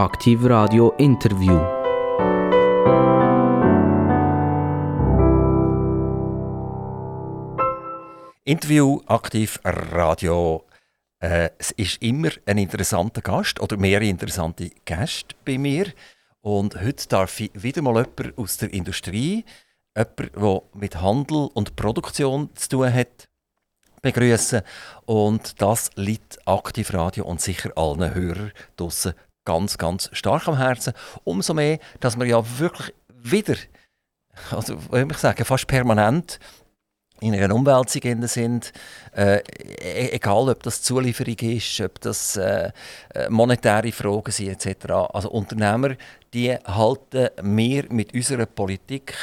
Aktiv Radio Interview. Interview Aktiv Radio. Äh, es ist immer ein interessanter Gast oder mehrere interessante Gäste bei mir. Und heute darf ich wieder mal jemanden aus der Industrie, jemanden, der mit Handel und Produktion zu tun hat, begrüßen. Und das liegt Aktiv Radio und sicher allen Hörern draussen ganz, ganz stark am Herzen. Umso mehr, dass wir ja wirklich wieder, also ich sagen, fast permanent in einer Umwälzung sind. Äh, e-, egal, ob das Zulieferung ist, ob das äh, äh monetäre Fragen sind etc. Also Unternehmer, die halten mehr mit unserer Politik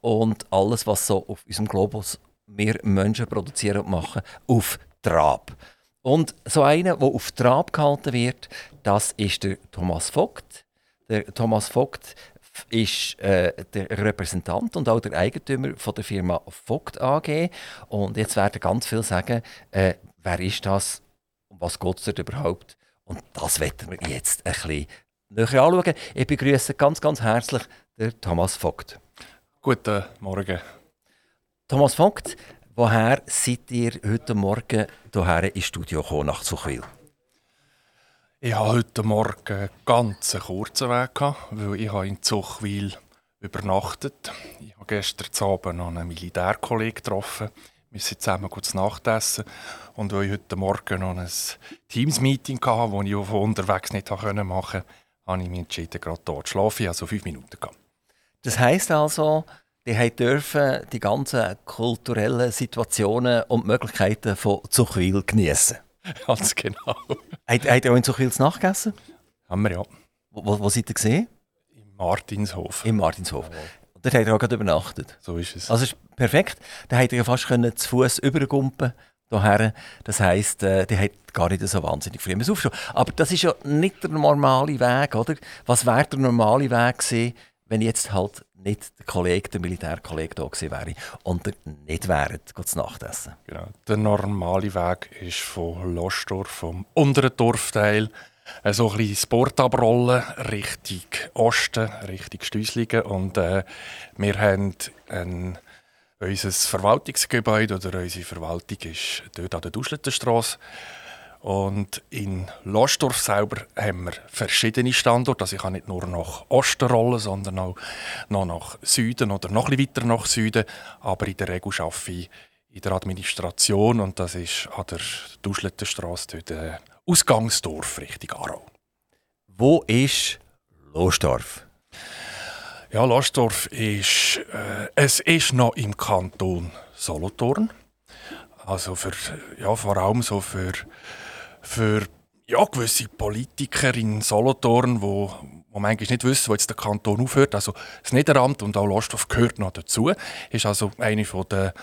und alles, was so auf unserem Globus wir Menschen produzieren und machen, auf Trab. Und so einer, der auf Trab gehalten wird, das ist der Thomas Vogt. Der Thomas Vogt ist äh, der Repräsentant und auch der Eigentümer von der Firma Vogt AG. Und jetzt werden ganz viele sagen, äh, wer ist das und was geht es dort überhaupt? Und das werden wir jetzt ein bisschen näher anschauen. Ich begrüße ganz, ganz herzlich den Thomas Vogt. Guten Morgen. Thomas Vogt, woher seid ihr heute Morgen hierher ins Studio gekommen, nach Zuchwil? Ich hatte heute Morgen einen ganz kurzen Weg, weil ich in Zuchwil übernachtet Ich habe gestern Abend noch einen Militärkollegen getroffen. Wir sind zusammen kurz Nachtessen. Und weil ich heute Morgen noch ein Teams-Meeting hatte, das ich auf unterwegs nicht machen konnte, habe ich mich entschieden, gerade dort zu schlafen. Ich so fünf Minuten. Das heisst also, die dürfen die ganzen kulturellen Situationen und Möglichkeiten von Zuchwil genießen. Ganz genau. Habt ihr auch in Zuchwils nachgegessen? Haben wir ja. Wo, wo seid ihr gesehen? Im Martinshof. Im Martinshof. Und dort habt ihr auch gerade übernachtet? So ist es. Also ist perfekt. Da habt ihr ja fast können zu Fuß übergumpen hierher. Das heisst, äh, die hat gar nicht so wahnsinnig früh aufstehen. Aber das ist ja nicht der normale Weg, oder? Was wäre der normale Weg gewesen, wenn jetzt halt nicht der Kollege, der Militärkollege da gewesen wäre und nicht wäre, zu Nachtessen. Genau. Der normale Weg ist von Lostorf, vom unteren Dorfteil, äh, so ein bisschen Sport abrollen, Richtung Osten, Richtung Stüslingen. Und äh, wir haben ein, unser Verwaltungsgebäude oder unsere Verwaltung ist dort an der Duschlettenstrasse. Und in Lostorf selber haben wir verschiedene Standorte. Also ich kann nicht nur nach Osten rollen, sondern auch noch nach Süden oder noch ein weiter nach Süden. Aber in der Regel arbeite ich in der Administration und das ist an der Duschlettenstrasse, dort äh, Ausgangsdorf Richtung Aarau. Wo ist Lostorf? Ja, Lostorf ist, äh, es ist noch im Kanton Solothurn. Also für, ja, vor allem so für für ja, gewisse Politiker in Solothurn, wo, wo manchmal nicht wissen, wo jetzt der Kanton aufhört. Also das Niederamt und auch Losthof gehört noch dazu. Ist also eine der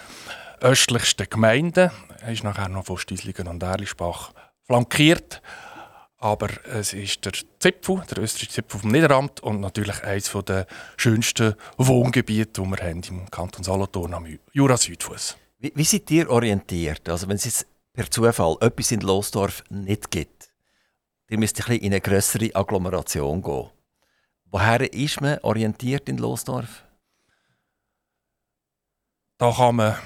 östlichsten Gemeinden. Ist nachher noch von Stieslingen und Erlischbach flankiert. Aber es ist der Zipfel, der österreichische Zipfel vom Niederamt und natürlich eines der schönsten Wohngebiete, die wir haben im Kanton Solothurn am Jura-Südfuss. Wie, wie seid ihr orientiert? Also wenn jetzt per Zufall etwas in Losdorf nicht gibt, ihr müsst ein bisschen in eine größere Agglomeration gehen. Woher ist man orientiert in Losdorf? Da kann man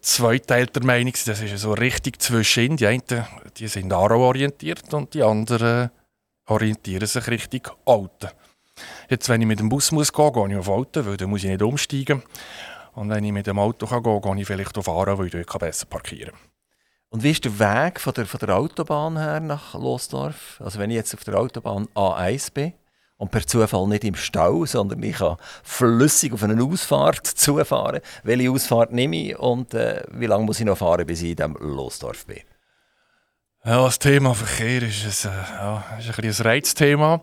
zweiteilter Meinung sein. Das ist so richtig zwischen. Die einen die sind Aarau orientiert und die anderen orientieren sich Richtung Alten. Jetzt, wenn ich mit dem Bus muss gehen gehe ich auf Alten, weil dann muss ich nicht umsteigen. Und wenn ich mit dem Auto gehen kann, gehe ich vielleicht auf Aarau, weil ich dort besser parkieren kann. Und wie ist der Weg von der, von der Autobahn her nach Losdorf? Also wenn ich jetzt auf der Autobahn A1 bin und per Zufall nicht im Stau, sondern ich kann flüssig auf eine Ausfahrt zufahren, welche Ausfahrt nehme ich und äh, wie lange muss ich noch fahren, bis ich in diesem Losdorf bin? Ja, das Thema Verkehr ist ein, äh, ja, ist ein, ein Reizthema.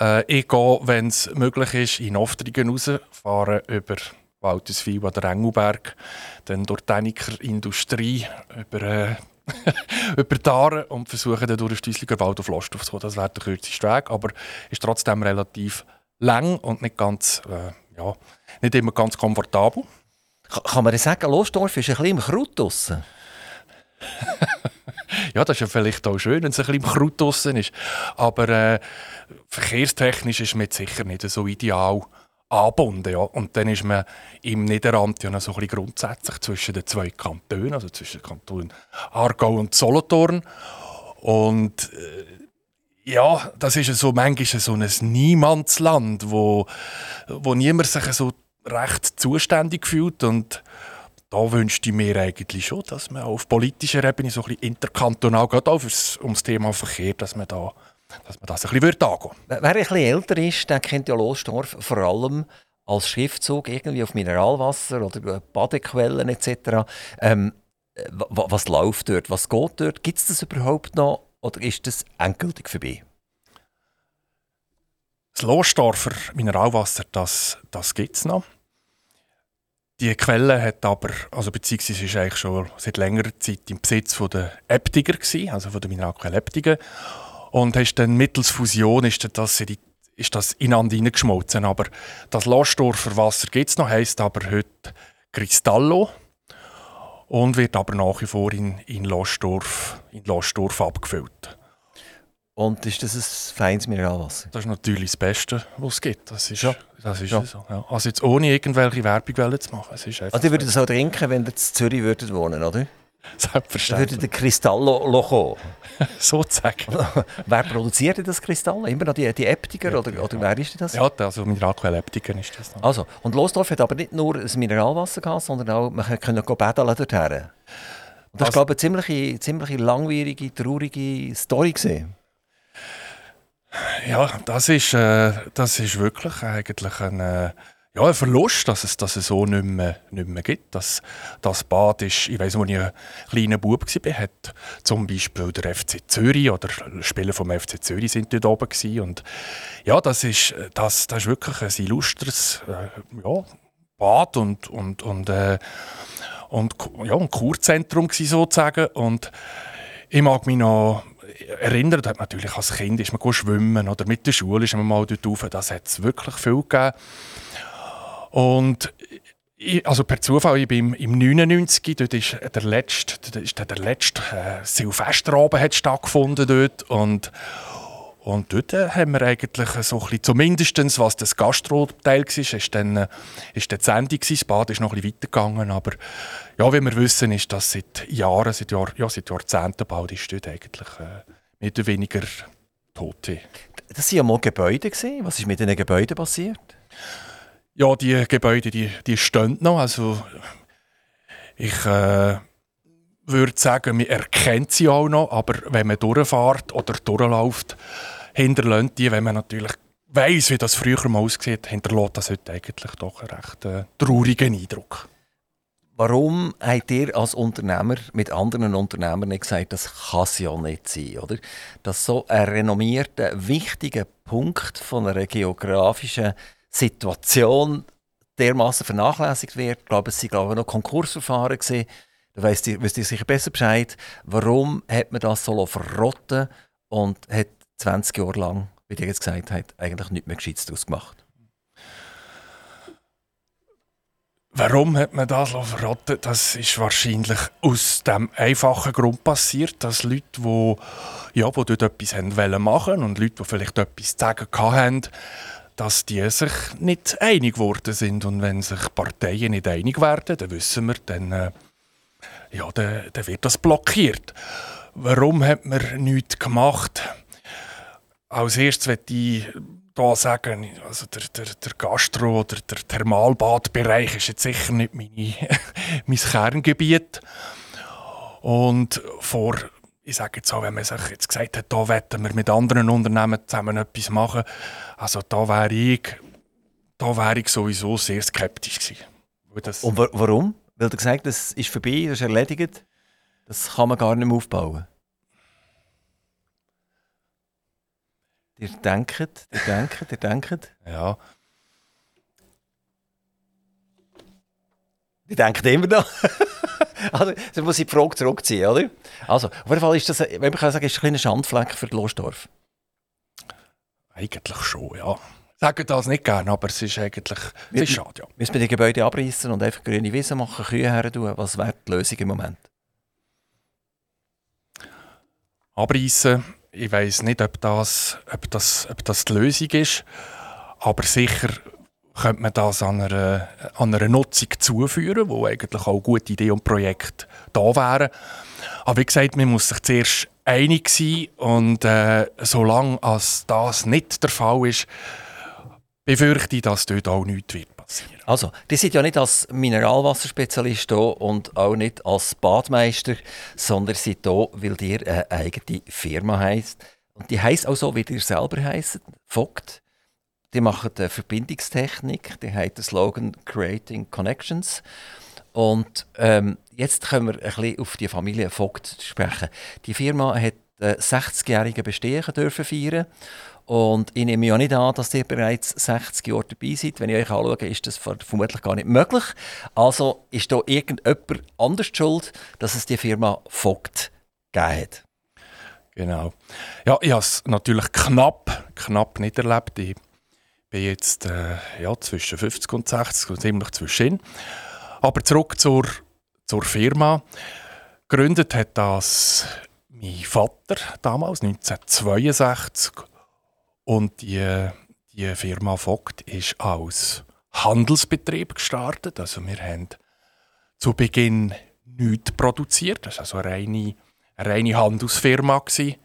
Äh, ich gehe, wenn es möglich ist, in Oftringen raus, fahre über Walterswil an der Engelberg, dann durch die Däniker Industrie über, äh, über die Aare und versuchen dann durch den Stüssliger Wald auf Losthof zu kommen. Das wäre der kürzeste Weg, aber ist trotzdem relativ lang und nicht ganz, äh, ja, nicht immer ganz komfortabel. Kann man sagen, Lostdorf ist ein bisschen im Kraut draussen? ja, das ist ja vielleicht auch schön, wenn es ein bisschen im Kraut draussen ist. Aber äh, verkehrstechnisch ist jetzt sicher nicht so ideal angebunden. Ja. Und dann ist man im Niederrand ja noch so ein bisschen grundsätzlich zwischen den zwei Kantonen, also zwischen den Kantonen Aargau und Solothurn. Und äh, ja, das ist so manchmal so ein Niemandsland, wo, wo niemand sich so recht zuständig fühlt und da wünschte ich mir eigentlich schon, dass man auf politischer Ebene so ein bisschen interkantonal, gerade auch ums Thema Verkehr, dass man da dass man das ein bisschen angehen Wer ein bisschen älter ist, der kennt ja Losdorf vor allem als Schriftzug irgendwie auf Mineralwasser oder Badequellen etc. Ähm, was läuft dort? Was geht dort? Gibt es das überhaupt noch oder ist das endgültig vorbei? Das Losdorfer Mineralwasser, das, das gibt es noch. Die Quelle hat aber, also beziehungsweise ist eigentlich schon seit längerer Zeit im Besitz von der Äptiger gewesen, also von der Mineralquelle Äptiger. Und hast dann mittels Fusion ist das, ist das ineinander hineingeschmolzen. Aber das Losdorfer Wasser gibt es noch, heisst aber heute Cristallo und wird aber nach wie vor in, in, Losdorf, in Losdorf abgefüllt. Und ist das ein feines Mineralwasser? Das ist natürlich das Beste, was es gibt. Das ist, ja. das ist ja. so. Ja. Also jetzt ohne irgendwelche Werbung zu machen. Es ist also ihr würdet das auch trinken, wenn ihr in Zürich würdet wohnen, oder? Selbstverständlich. Würde der Kristallo kommen? Sozusagen. wer produziert das Kristallo? Immer noch die, die Äptiker? oder, oder wer ist das? Ja, also Mineralquelle Äptiker ist das. Noch. Also, und Losdorf hat aber nicht nur ein Mineralwasser gehabt, sondern auch, man konnte baden dorthin. Und das also, glaube ich, eine ziemlich, ziemlich langwierige, traurige Story gesehen. Ja, das ist, äh, das ist wirklich eigentlich ein, äh, ja, ein Verlust, dass es, dass es so nicht mehr, nicht mehr gibt. Das, das Bad ist, ich weiß, als ich ein kleiner Bub war, hat zum Beispiel der FC Zürich oder Spieler vom FC Zürich sind dort oben gewesen. und ja, das ist, das, das ist wirklich ein illustres äh, ja, Bad und, und, und, äh, und, ja, ein Kurzentrum sozusagen und ich mag mich noch erinnern, hat natürlich als Kind ist man schwimmen oder mit der Schule ist man mal dort rauf. Das hat es wirklich viel gegeben. Und ich, also per Zufall, ich bin im, im 99, dort ist der letzte, dort ist der letzte äh, Silvesterabend hat stattgefunden dort und und dort äh, haben wir eigentlich so ein zumindest was das Gastro-Teil war, ist dann, äh, ist dann die Sendung das Bad ist noch ein bisschen weitergegangen, aber ja, wie wir wissen, ist das seit Jahren, seit, Jahr, ja, seit Jahrzehnten bald ist dort eigentlich äh, mehr oder weniger tot. Das waren ja mal Gebäude. Was ist mit diesen Gebäuden passiert? Ja, die Gebäude, die, die stehen noch. Also ich äh, würde sagen, man erkennt sie auch noch, aber wenn man durchfährt oder durchläuft, hinterlässt die, wenn man natürlich weiß, wie das früher mal aussieht, hinterlässt das heute eigentlich doch einen recht äh, traurigen Eindruck. Warum habt ihr als Unternehmer mit anderen Unternehmern nicht gesagt, das kann es ja nicht sein, oder? Dass so ein renommierter, wichtiger Punkt von einer geografischen Situation dermaßen vernachlässigt wird. Ich glaube, es waren noch Konkursverfahren. Gewesen. Da wisst ihr, wisst ihr sicher besser Bescheid. Warum hat man das so verrotten und hat 20 Jahre lang, wie ihr jetzt gesagt habt, eigentlich nichts mehr Gescheites daraus gemacht? Warum hat man das verrotten? Das ist wahrscheinlich aus dem einfachen Grund passiert, dass Leute, die, ja, die dort etwas machen wollen und Leute, die vielleicht etwas zu sagen hatten, dass die sich nicht einig geworden sind. Und wenn sich Parteien nicht einig werden, dann wissen wir, dann, äh, ja, dann, dann, wird das blockiert. Warum hat man nichts gemacht? Als erstes möchte ich hier sagen, also der, der, der Gastro- oder der Thermalbadbereich ist jetzt sicher nicht meine, mein Kerngebiet. Und vor ich sage jetzt auch, wenn man sich jetzt gesagt hat, da wollen wir mit anderen Unternehmen zusammen etwas machen, also da wäre ich, da wäre ich sowieso sehr skeptisch gewesen. Und wa warum? Weil du gesagt das ist vorbei, das ist erledigt, das kann man gar nicht mehr aufbauen. Ihr denkt, ihr denkt, ihr denkt. Ja. Die denken immer noch. also, dann muss ich die Frage zurückziehen, oder? Also, auf jeden Fall ist das, wenn man kann sagen, ist ein kleiner Schandfleck für Losdorf. Eigentlich schon, ja. Ich sage das nicht gerne, aber es ist eigentlich es ist schade, ja. Müssen wir die Gebäude abreißen und einfach grüne Wiese machen, Kühe her tun? Was wäre die Lösung im Moment? abreißen. Ich weiß nicht, ob das, ob, das, ob das die Lösung ist, aber sicher könnte man das an einer, an einer Nutzung zuführen, wo eigentlich auch gute Ideen und Projekte da wären. Aber wie gesagt, man muss sich zuerst einig sein und äh, solange als das nicht der Fall ist, befürchte ich, dass dort auch nichts wird passieren. Also, die sind ja nicht als Mineralwasserspezialist hier und auch nicht als Badmeister, sondern sind hier, weil ihr eine eigene Firma heisst. Und die heisst auch so, wie ihr selber heisst, Vogt. Die machen die Verbindungstechnik, die haben den Slogan Creating Connections. Und ähm, jetzt können wir ein bisschen auf die Familie Vogt sprechen. Die Firma hat äh, 60-jährige Bestehen dürfen feiern und ich nehme ja nicht an, dass ihr bereits 60 Jahre dabei seid. Wenn ich euch anschaue, ist das vermutlich gar nicht möglich. Also ist da irgendjemand anders schuld, dass es die Firma Vogt gegeben hat. Genau. Ja, ich habe es natürlich knapp, knapp nicht erlebt. Ich bin jetzt äh, ja, zwischen 50 und 60, ziemlich zwischen. Aber zurück zur, zur Firma. Gegründet hat das mein Vater damals, 1962. Und die, die Firma Vogt ist als Handelsbetrieb gestartet. Also wir haben zu Beginn nichts produziert. Das war also eine reine, eine reine Handelsfirma. Gewesen.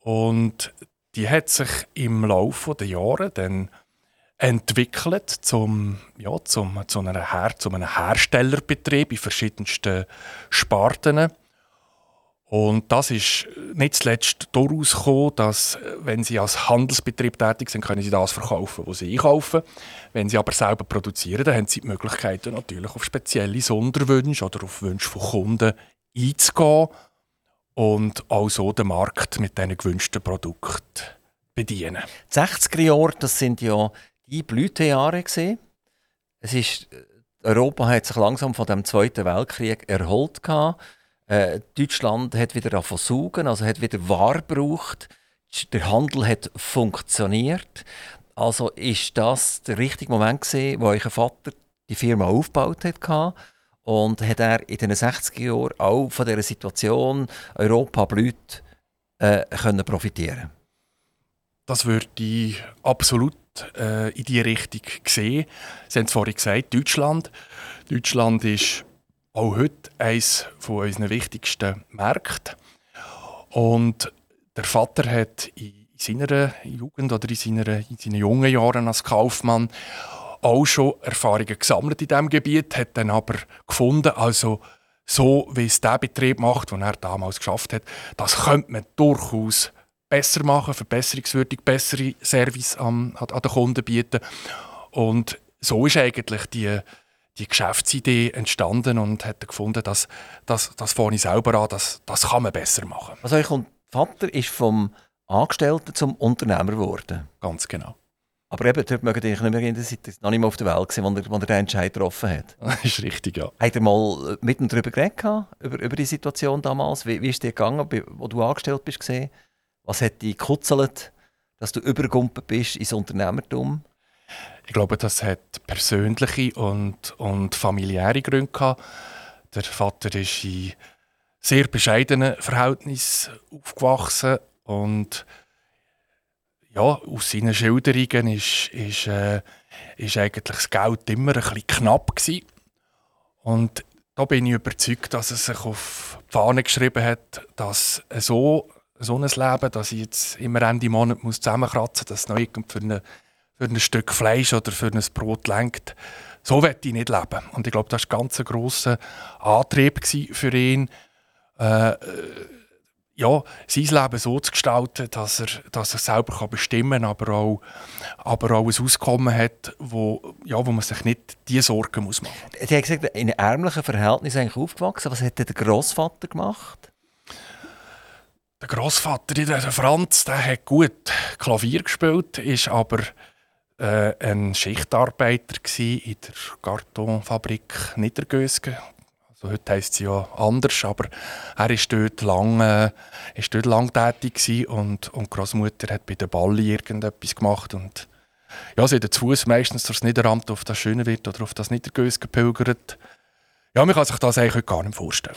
Und die hat sich im Laufe der Jahre dann entwickelt zum, ja, zum, zu, einer Her zu einem Herstellerbetrieb in verschiedensten Sparten. Und das ist nicht zuletzt daraus gekommen, dass, wenn Sie als Handelsbetrieb tätig sind, können Sie das verkaufen, was Sie einkaufen. Wenn Sie aber selber produzieren, dann haben Sie die Möglichkeiten, natürlich auf spezielle Sonderwünsche oder auf Wünsche von Kunden einzugehen und auch so den Markt mit diesen gewünschten Produkten bedienen. Die 60er Jahre, das sind ja die Blütejahre gesehen. Es ist, Europa hat sich langsam von dem Zweiten Weltkrieg erholt. Äh, Deutschland hat wieder versuchen, also hat wieder Ware gebraucht. Der Handel hat funktioniert. Also ist das der richtige Moment gewesen, wo euer Vater die Firma aufgebaut hat und hat er in den 60er Jahren auch von dieser Situation Europa blüht äh, können profitieren. Das würde ich absolut äh, in die Richtung sehen. Sie haben es vorhin gesagt, Deutschland. Deutschland ist auch heute eines unserer wichtigsten Märkte. Und der Vater hat in seiner Jugend oder in seinen, in seinen jungen Jahren als Kaufmann auch schon Erfahrungen gesammelt in diesem Gebiet, hat dann aber gefunden, also so wie es der Betrieb macht, den er damals geschafft hat, das könnte man durchaus besser machen, verbesserungswürdig, bessere Service an, an den Kunden bieten. Und so ist eigentlich die, die Geschäftsidee entstanden und hat gefunden, dass das, das ich selber an, das, das kann man besser machen. Also ich und Vater ist vom Angestellten zum Unternehmer geworden. Ganz genau. Aber eben, dort mögen ihr nicht mehr in der Zeit, noch nicht mehr auf der Welt gewesen, wo er, wo er den Entscheid getroffen hat. Das ist richtig, ja. Habt ihr mal mit ihm darüber geredet, über, über die Situation damals? Wie, wie ist dir gegangen, wo du angestellt bist? Gewesen? Was hat dich gekuzelt, dass du übergumpelt bist ins Unternehmertum? Ich glaube, das hat persönliche und, und familiäre Gründe gehabt. Der Vater ist in sehr bescheidenen Verhältnissen aufgewachsen und ja, aus seinen Schilderungen ist, ist, äh, ist eigentlich das Geld immer ein bisschen knapp gewesen. Und da bin ich überzeugt, dass er sich auf die Fahne geschrieben hat, dass so so ein Leben, dass ich jetzt immer Ende Monat muss zusammenkratzen muss, dass es noch für, eine, für ein Stück Fleisch oder für ein Brot lenkt. So will ich nicht leben. Und ich glaube, das war ein ganz grosser Antrieb für ihn, äh, ja, sein Leben so zu gestalten, dass er, dass er selber kann bestimmen kann, aber auch, aber auch ein Auskommen hat, wo, ja, wo man sich nicht diese Sorgen muss machen muss. Sie hat gesagt, in ärmlichen Verhältnissen aufgewachsen. Was hat der Großvater gemacht? Der Großvater, der Franz, der hat gut Klavier gespielt, ist aber äh, ein Schichtarbeiter in der Kartonfabrik Niedergösgen. Also heute heisst sie ja anders, aber er ist dort lang, äh, lang tätig und, und die Großmutter hat bei der Balli irgendetwas gemacht und ja, sie hat zu Fuß meistens durchs Niederamt auf das Schöne wird oder auf das Niedergös gepilgert. Ja, man kann sich das eigentlich gar nicht vorstellen.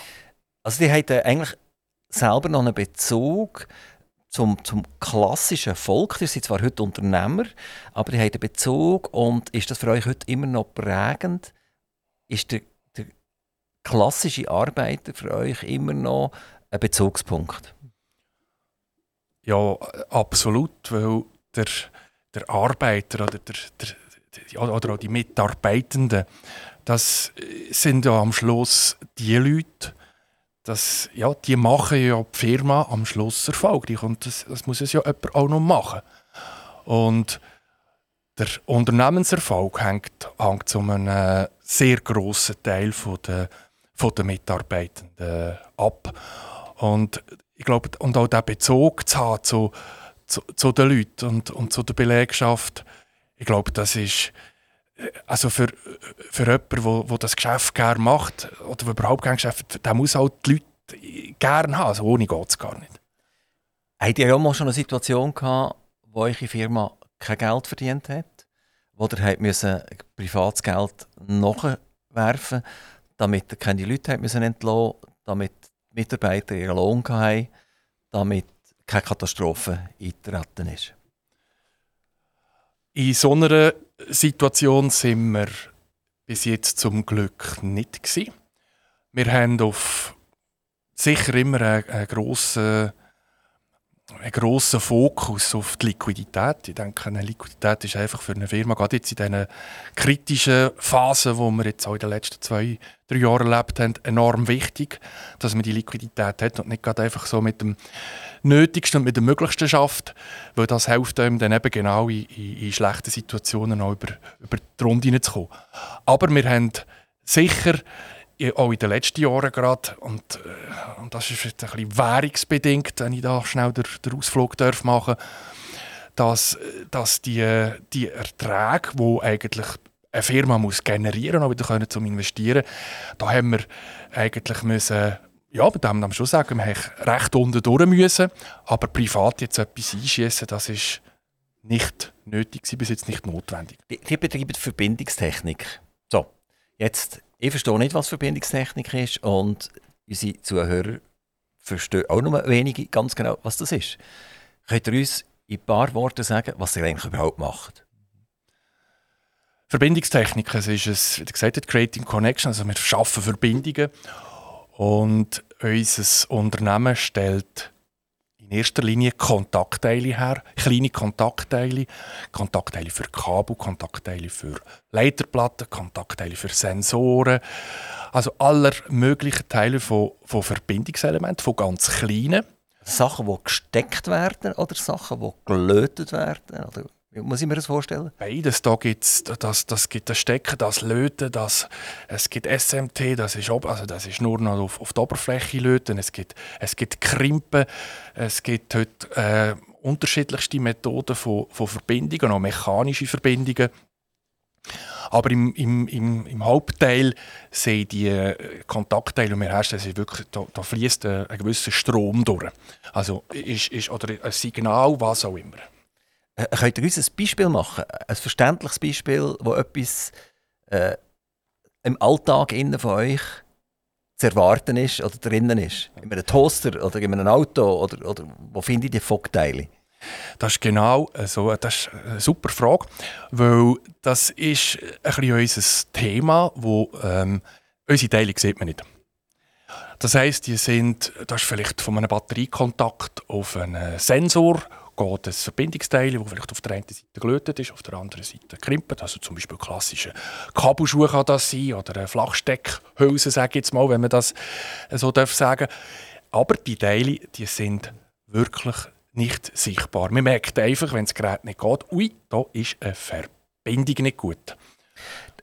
Also die hatten eigentlich selber noch einen Bezug zum, zum klassischen Volk? Ihr seid zwar heute Unternehmer, aber ihr habt einen Bezug und ist das für euch heute immer noch prägend? Ist der klassische Arbeiter für euch immer noch ein Bezugspunkt? Ja, absolut, weil der, der Arbeiter oder, der, der, oder auch die Mitarbeitenden, das sind ja am Schluss die Leute, das, ja, die machen ja die Firma am Schluss erfolgreich und das, das muss es ja jemand auch noch machen. Und der Unternehmenserfolg hängt, hängt zu einem sehr grossen Teil von der, von der Mitarbeitenden ab. Und ich glaube, und auch der Bezug zu haben zu, zu, zu den Leuten und, und zu der Belegschaft, ich glaube, das ist also für, für jemanden, wo, wo das Geschäft gerne macht oder überhaupt kein Geschäft, der muss halt die Leute gerne haben. Also ohne geht es gar nicht. Habt ihr auch mal schon eine Situation gehabt, wo eure Firma kein Geld verdient hat? Wo ihr müssen privates Geld nachwerfen damit ihr keine Leute habt müssen entlassen damit die Mitarbeiter ihren Lohn hatten, damit keine Katastrophe eingetreten ist? In so einer Situation sind wir bis jetzt zum Glück nicht. Wir haben auf sicher immer einen grossen einen grossen Fokus auf die Liquidität. Ich denke, eine Liquidität ist einfach für eine Firma, gerade jetzt in diesen kritischen Phasen, die wir jetzt auch in den letzten zwei, drei Jahren erlebt haben, enorm wichtig, dass man die Liquidität hat und nicht gerade einfach so mit dem Nötigsten und mit dem Möglichsten schafft, weil das hilft einem dann eben genau in, in, in schlechten Situationen auch über, über die Runde hineinzukommen. Aber wir haben sicher auch in den letzten Jahren gerade, und, äh, und das ist jetzt ein bisschen währungsbedingt, wenn ich da schnell den, den Ausflug machen dass, dass die, die Erträge, die eigentlich eine Firma muss generieren muss, wieder zum Investieren, da haben wir eigentlich müssen, ja, bei dem muss schon sagen, wir haben recht unten durch müssen, aber privat jetzt etwas einschießen, das ist nicht nötig, bis jetzt nicht notwendig. Die, die betreiben Verbindungstechnik. So, jetzt ich verstehe nicht, was Verbindungstechnik ist und unsere Zuhörer verstehen auch nur wenige ganz genau, was das ist. Könnt ihr uns in ein paar Worten sagen, was ihr eigentlich überhaupt macht? Verbindungstechnik, es ist es, wie gesagt habt, Creating Connection, also wir schaffen Verbindungen und unser Unternehmen stellt in erster Linie Kontaktteile her, kleine Kontaktteile, Kontaktteile für Kabel, Kontaktteile für Leiterplatten, Kontaktteile für Sensoren, also aller möglichen Teile von, von Verbindungselementen, von ganz kleinen. Sachen, die gesteckt werden oder Sachen, die gelötet werden? Oder wie muss ich mir das vorstellen? Beides. Da gibt's, das, das gibt das Stecken, das Löten, das, es gibt SMT, das ist, also das ist nur noch auf, auf der Oberfläche löten. Es gibt, es gibt Krimpen, es gibt heute äh, unterschiedlichste Methoden von, von Verbindungen, auch mechanische Verbindungen. Aber im, im, im, im Hauptteil sind die äh, Kontaktteile, die wir herstellen, wirklich, da, da fließt ein, ein gewisser Strom durch. Also ist, ist, oder ein Signal, was auch immer. Äh, könnt ihr uns ein Beispiel machen? Ein verständliches Beispiel, wo etwas äh, im Alltag innen von euch zu erwarten ist oder drinnen ist? In einem Toaster oder in einem Auto? Oder, oder wo finde ich die Fogteile? Das ist genau so, das ist eine super Frage, weil das ist ein bisschen unser Thema, wo ähm, unsere Teile sieht man nicht. Das heisst, die sind, das ist vielleicht von einem Batteriekontakt auf einen Sensor geht ein Verbindungsteil, das vielleicht auf der einen Seite gelötet ist, auf der anderen Seite krimpelt. Also zum Beispiel klassische Kabelschuhe kann das sein oder eine Flachsteckhülse, sage ich jetzt mal, wenn man das so darf sagen. Aber die Teile, die sind wirklich nicht sichtbar. Man merkt einfach, wenn das Gerät nicht geht, ui, da ist eine Verbindung nicht gut.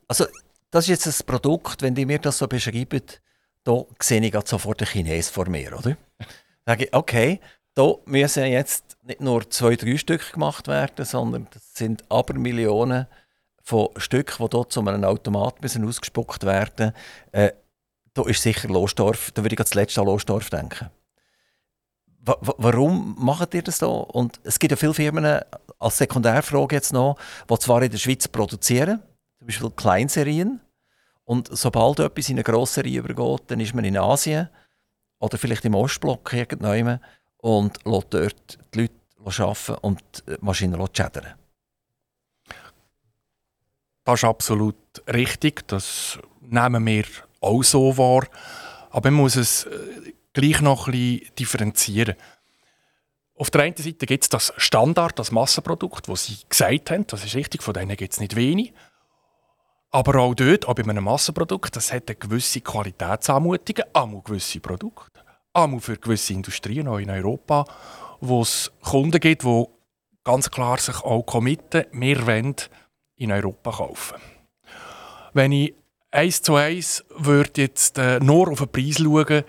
Also das ist jetzt ein Produkt, wenn die mir das so beschreiben, da sehe ich sofort den Chines vor mir, oder? Sage ich, okay, da müssen jetzt nicht nur zwei, drei Stück gemacht werden, sondern das sind aber Millionen von Stücken, die dort zu einem Automat müssen ausgespuckt werden äh, Da ist sicher Losdorf, da würde ich zuletzt an Losdorf denken. W warum macht ihr das da? Und es gibt ja viele Firmen, als Sekundärfrage jetzt noch, die zwar in der Schweiz produzieren, zum Beispiel Kleinserien, und sobald etwas in eine Grosserie übergeht, dann ist man in Asien oder vielleicht im Ostblock irgendwann und lässt dort die Leute arbeiten und die Maschinen schädern. Das ist absolut richtig. Das nehmen wir auch so wahr. Aber man muss es äh, gleich noch ein bisschen differenzieren. Auf der einen Seite gibt es das Standard, das Massenprodukt, das Sie gesagt haben. Das ist richtig, von denen gibt es nicht wenig. Aber auch dort, auch bei einem Massenprodukt, das hat eine gewisse Qualitätsanmutung, einmal gewisse Produkte, einmal für gewisse Industrien, auch in Europa, wo es Kunden gibt, die ganz klar sich auch committen, wir wollen in Europa kaufen. Wenn ich eins zu eins würde jetzt äh, nur auf den Preis schauen,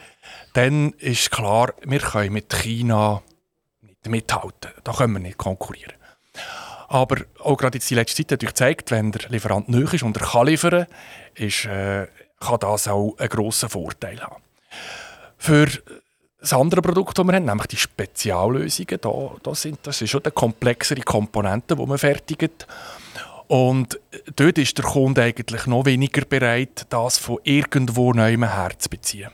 dann ist klar, wir können mit China nicht mithalten. Da können wir nicht konkurrieren. Aber auch gerade jetzt die letzte Zeit hat gezeigt, wenn der Lieferant nöch ist und er kann liefern, ist, äh, kann das auch einen grossen Vorteil haben. Für das andere Produkt, das wir haben, nämlich die Speziallösungen, da, da sind, das sind schon die komplexere Komponenten, die man fertigt. Und dort ist der Kunde eigentlich noch weniger bereit, das von irgendwo neuem herzubeziehen.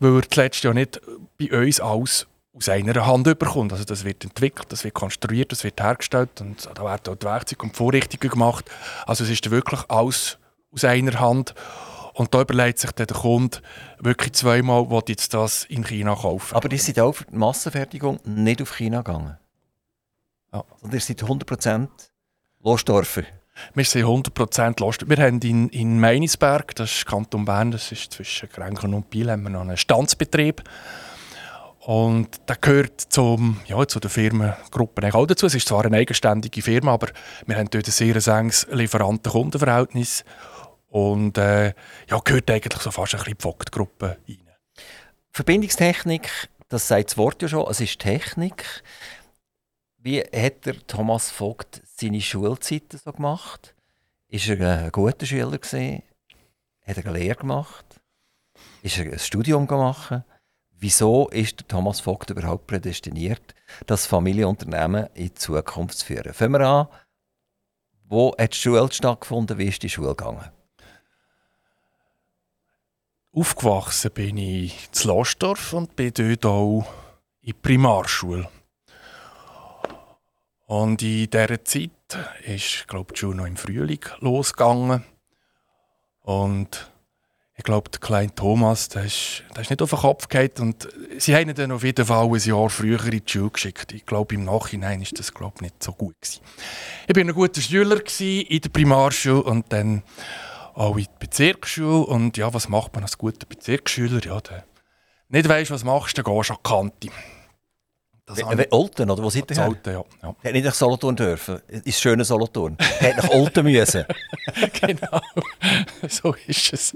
Weil er zuletzt ja nicht bei uns alles aus einer Hand überkommt. Also das wird entwickelt, das wird konstruiert, das wird hergestellt und da werden auch die Werkzeuge und die Vorrichtungen gemacht. Also es ist wirklich alles aus einer Hand. Und da überlegt sich der Kunde wirklich zweimal, was jetzt das in China kaufen. Aber ihr seid auch für die Massenfertigung nicht auf China gegangen? Ja. Sondern ihr seid 100% Losdorfer? Wir sind 100% Losdorfer. Wir haben in, in Meinisberg, das ist Kanton Bern, das ist zwischen Grenchen und Biel, haben wir noch einen Standsbetrieb. Und der gehört zum, ja, zu der Firmengruppe auch dazu. Es ist zwar eine eigenständige Firma, aber wir haben dort ein sehr enges Lieferanten-Kundenverhältnis. Und äh, ja, gehört eigentlich so fast ein bisschen die Vogtgruppe rein. Verbindungstechnik, das sagt das Wort ja schon, es ist Technik. Wie hat der Thomas Vogt seine Schulzeiten so gemacht? Ist er ein guter Schüler gewesen? Hat er eine Lehre gemacht? Ist er ein Studium gemacht? Wieso ist der Thomas Vogt überhaupt prädestiniert, das Familienunternehmen in die Zukunft zu führen? Fangen wir an. Wo hat die Schule stattgefunden? Wie ist die Schule gegangen? Aufgewachsen bin ich in Lostorf und bin dort auch in der Primarschule. Und in dieser Zeit ist glaube die Schule noch im Frühling losgegangen. Und ich glaube, der kleine Thomas, der ist, der ist nicht auf den Kopf gefallen und sie haben ihn dann auf jeden Fall ein Jahr früher in die Schule geschickt. Ich glaube, im Nachhinein ist das glaube nicht so gut gewesen. Ich war ein guter Schüler in der Primarschule und dann auch in der Bezirksschule. Und ja, was macht man als guter Bezirksschüler? Ja, der nicht weißt, was machst, dann gehst du an die Kante. Das We Olten, oder wo seid ihr? Olten, ja. ja. Hätte nicht nach Solothurn dürfen. Ist schöne Solothurn. Hätte nach Olten müssen. genau. so ist es.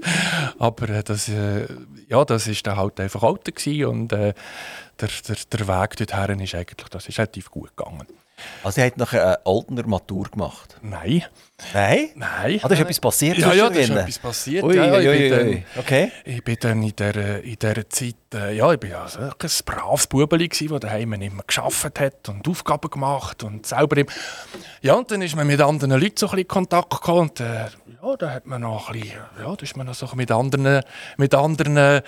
Aber äh, das, äh, ja, das ist dann halt einfach Olten gewesen und äh, der, der, der Weg dorthin ist eigentlich, das ist relativ gut gegangen. Also, er hat nachher eine Oltener Matur gemacht? Nein. Nein? Nein. Ah, da ist etwas passiert? Ja, ja, da ist etwas passiert. Ui, ja, ui, ui, dann, okay. Ich bin dann in dieser, in dieser Zeit, äh, ja, ich bin also ein braves Bubeli gsi, das daheim immer geschafft hat und Aufgaben gemacht und selber im Ja, und dann ist man mit anderen Leuten so ein bisschen in Kontakt gekommen und äh, ja, da hat man noch ein bisschen, ja, da ist man noch so mit anderen, mit anderen, äh,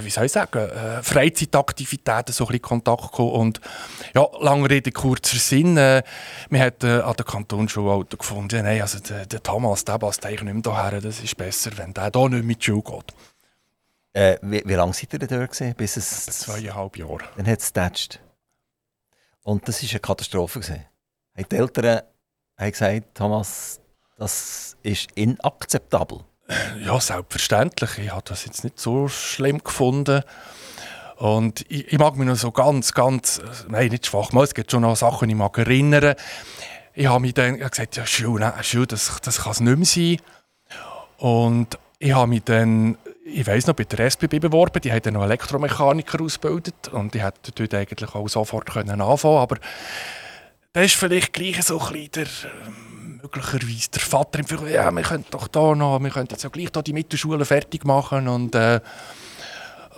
wie soll ich sagen, äh, Freizeitaktivitäten so ein bisschen in Kontakt gekommen und ja, lange Rede, kurzer Sinn, äh, wir hat äh, an der Kantonsschule gefunden, nein, also der, der Thomas, der passt eigentlich nicht mehr hierher. Das ist besser, wenn der hier nicht mit Schule geht. Äh, wie, wie lange seid ihr denn dort? Gewesen, bis es, Zweieinhalb Jahre. Dann hat es getatscht. Und das war eine Katastrophe. Gewesen. Die Eltern haben gesagt, Thomas, das ist inakzeptabel. Ja, selbstverständlich. Ich habe das jetzt nicht so schlimm gefunden. Und ich, ich mag mich noch so ganz, ganz, nein, nicht schwach, mal, es gibt schon noch Sachen, die ich mag erinnern ich habe mich dann gesagt, ja, Schuh, das, das kann es nicht mehr sein. Und ich habe mich dann, ich weiß noch, bei der SBB beworben, die haben noch Elektromechaniker ausgebildet und die hätten dort eigentlich auch sofort können anfangen aber das ist vielleicht gleich so ein bisschen der, ähm, möglicherweise der Vater im Fall, ja, wir könnten doch da noch, wir könnten jetzt ja gleich da die Mittelschule fertig machen und, äh,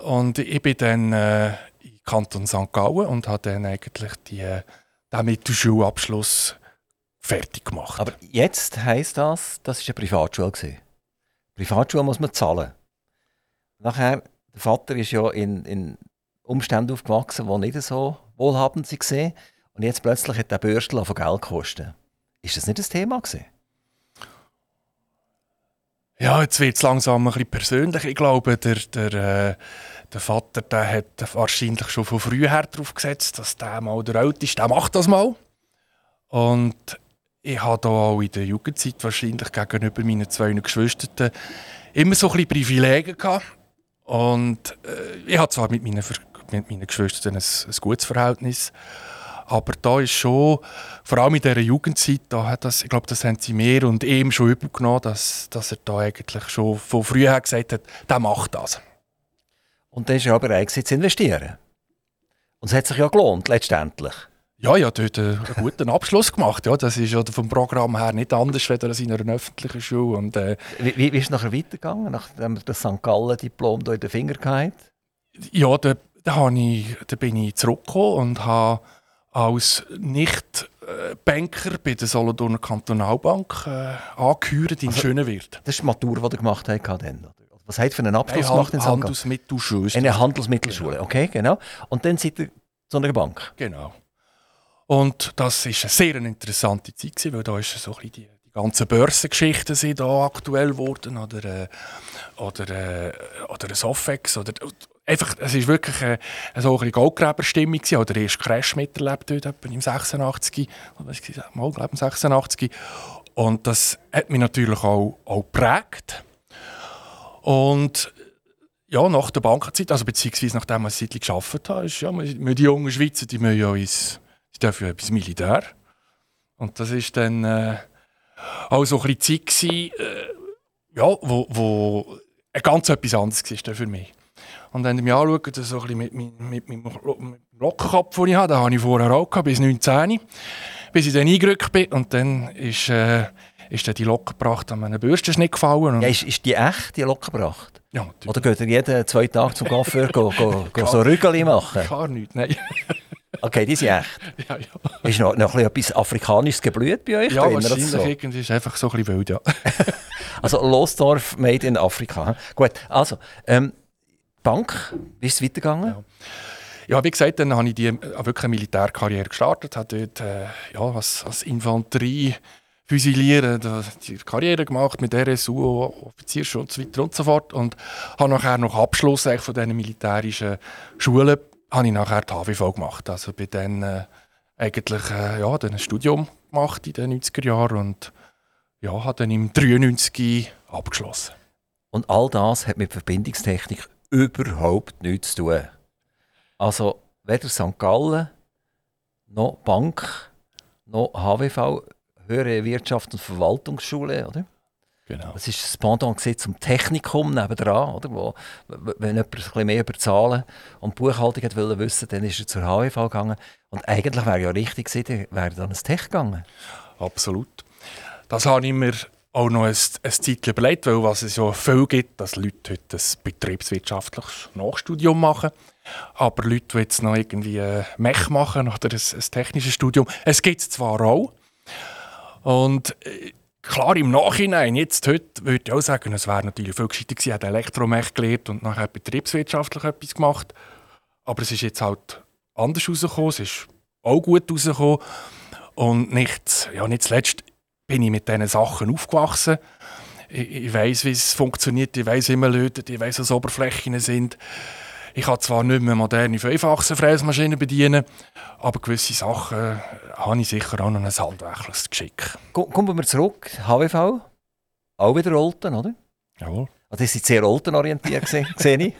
und ich bin dann äh, in Kanton St. Gallen und habe dann eigentlich die, äh, den Mittelschulabschluss fertig gemacht. Aber jetzt heisst das, das war eine Privatschule. Gewesen. Privatschule muss man zahlen. Nachher der Vater ist ja in, in Umständen aufgewachsen, die nicht so wohlhabend waren. Und jetzt plötzlich hat der Bürstel von Geld gekostet. Ist das nicht das Thema gewesen? Ja, jetzt wird es langsam ein bisschen persönlich. Ich glaube, der, der, äh, der Vater der hat wahrscheinlich schon von früher darauf gesetzt, dass der mal der Älteste, der macht das mal. Und ich habe da auch in der Jugendzeit wahrscheinlich gegenüber meinen zwei Geschwistern immer so ein bisschen Privilegien gehabt. Und äh, ich habe zwar mit meinen, mit meinen Geschwistern ein, ein gutes Verhältnis, aber da ist schon, vor allem in dieser Jugendzeit, da hat das, ich glaube, das haben sie mir und ihm schon übergenommen, dass, dass er da eigentlich schon von früher gesagt hat, der macht das. Und dann ist er aber bereit zu investieren. Und es hat sich ja gelohnt, letztendlich. Ja, ja, dort einen guten Abschluss gemacht. Ja, das ist ja vom Programm her nicht anders als in einer öffentlichen Schule. Und, äh, wie, wie, ist es nachher weitergegangen, nachdem er das St. Gallen-Diplom in den Finger hatte? Ja, da, da, ich, da bin ich zurückgekommen und habe als Nicht-Banker bei der Solothurner Kantonalbank äh, angehört in also, Schönenwirt. Das ist die Matur, die er gemacht hat dann, Was hat er für einen Abschluss Nein, gemacht in Handelsmittelschule. Eine Handelsmittelschule, genau. okay, genau. Und dann seid ihr zu einer Bank? Genau. Und das war eine sehr interessante Zeit, weil da ist so ein die, die ganzen Börsengeschichten sind aktuell geworden oder, äh, oder, äh, oder ein Sofex oder einfach, es war wirklich eine, so eine Goldgräberstimmung. Habe den ersten Crash miterlebt dort, im 86, was ich gesagt, mal, glaube 86. Und das hat mich natürlich auch, auch geprägt. Und ja, nach der Bankenzeit, also beziehungsweise nachdem ich ein Zeit gearbeitet habe, ist ja, die jungen Schweizer, die müssen ja ins ich darf ja etwas Militär. Und das war dann äh, auch so ein bisschen Zeit, gewesen, äh, ja, wo, wo ganz etwas anderes war für mich. Und wenn ich mich anschaue, so ein mit, mit, mit meinem Lockenkopf, den ich habe, den habe ich vorher auch gehabt, bis 19, bis ich dann eingerückt bin. Und dann ist, äh, ist dann die Locke gebracht an meinen Bürstenschnitt gefallen. Ja, ist, ist die echt, die Locke gebracht? Ja, Oder geht ihr jeden zwei Tage zum Coiffeur go, go, go so Rügeli machen? Gar nicht, nein. Okay, die sind echt. Ja, ja. Ist noch, noch etwas Afrikanisches geblüht bei euch? Ja, drin, wahrscheinlich so? irgendwie ist einfach so ein bisschen wild, ja. also Losdorf made in Afrika. Gut, also ähm, Bank, wie ist es weitergegangen? Ja. Ja, wie gesagt, dann habe ich die, äh, wirklich eine Militärkarriere gestartet, habe dort äh, ja, als, als Infanterie Füsilieren, die Karriere gemacht mit RSU, Offizierschutz und so weiter und so fort und habe nachher noch Abschluss von diesen militärischen Schulen habe ich nachher die HWV gemacht. Also bin dann äh, eigentlich äh, ja, dann ein Studium gemacht in den 90er Jahren und ja, habe dann im 93 abgeschlossen. Und all das hat mit Verbindungstechnik überhaupt nichts zu tun. Also weder St. Gallen noch Bank noch HWV, Höhere Wirtschaft und Verwaltungsschule, oder? Genau. Es ist das Pendant zum Technikum nebendran, oder? Wo, wenn jemand ein bisschen mehr über Zahlen und Buchhaltung hat wollen wissen, dann ist er zur HIV gegangen. Und eigentlich wäre ja richtig gewesen, wäre dann ins Tech gegangen. Absolut. Das habe ich mir auch noch ein, ein Zeit überlegt, weil was es ja viel gibt, dass Leute heute ein betriebswirtschaftliches Nachstudium machen. Aber Leute, die jetzt noch irgendwie ein Mech machen oder ein, ein technisches Studium, es gibt es zwar auch. Und äh, Klar, im Nachhinein, jetzt heute, würde ich auch sagen, es wäre natürlich viel gescheiter gewesen, hat Elektromech gelernt und nachher betriebswirtschaftlich etwas gemacht. Aber es ist jetzt halt anders rausgekommen, es ist auch gut rausgekommen. Und nicht, ja, nicht zuletzt bin ich mit diesen Sachen aufgewachsen. Ich, ich weiß, wie es funktioniert, ich weiß, wie man lötet, ich weiß, was Oberflächen sind. Ich kann zwar nicht mehr moderne Fünfachsenfräsmaschinen bedienen, aber gewisse Sachen habe ich sicher auch noch ein handwerkliches Geschick. Kommen wir zurück. HWV, auch wieder Olten, oder? Jawohl. Also, das sind sehr Olten-orientiert, sehe ich.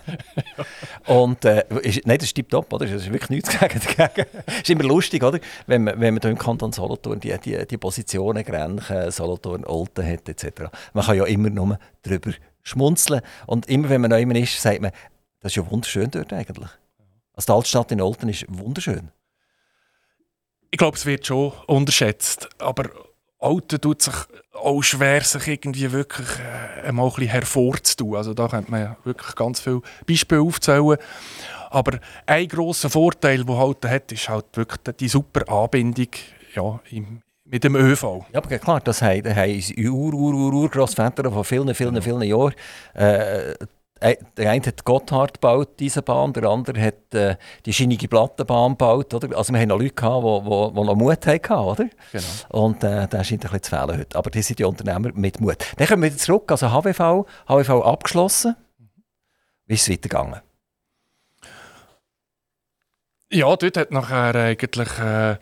Und, äh, ist, nein, das ist tiptop, oder? Das ist wirklich nichts dagegen. Es ist immer lustig, oder? Wenn man, wenn man hier im Kanton Solothurn die, die, die Positionen, Grenchen, Solothurn, Olten hat, etc. Man kann ja immer nur darüber schmunzeln. Und immer, wenn man neu ist, sagt man, das ist ja wunderschön dort eigentlich. Also die Altstadt in Olten ist wunderschön. Ich glaube, es wird schon unterschätzt. Aber Olten tut sich auch schwer, sich irgendwie wirklich äh, einmal ein bisschen hervorzutun. Also da könnte man ja wirklich ganz viele Beispiele aufzählen. Aber ein grosser Vorteil, den Olten hat, ist halt wirklich die super Anbindung ja, im, mit dem ÖV. Ja, aber klar, das haben, unsere Ur-Ur-Ur-Grossväter von vielen, vielen, vielen Jahren äh, der eine hat Gotthard gebaut, diese Bahn, der andere hat äh, die schienige Plattenbahn gebaut. Oder? Also wir haben noch Leute, die noch Mut hatten. Oder? Genau. Und äh, das scheint ein bisschen zu fehlen heute. Aber die sind die Unternehmer mit Mut. Dann kommen wir wieder zurück. Also HWV, HWV abgeschlossen. Wie ist es weitergegangen? Ja, dort hat nachher eigentlich... Äh,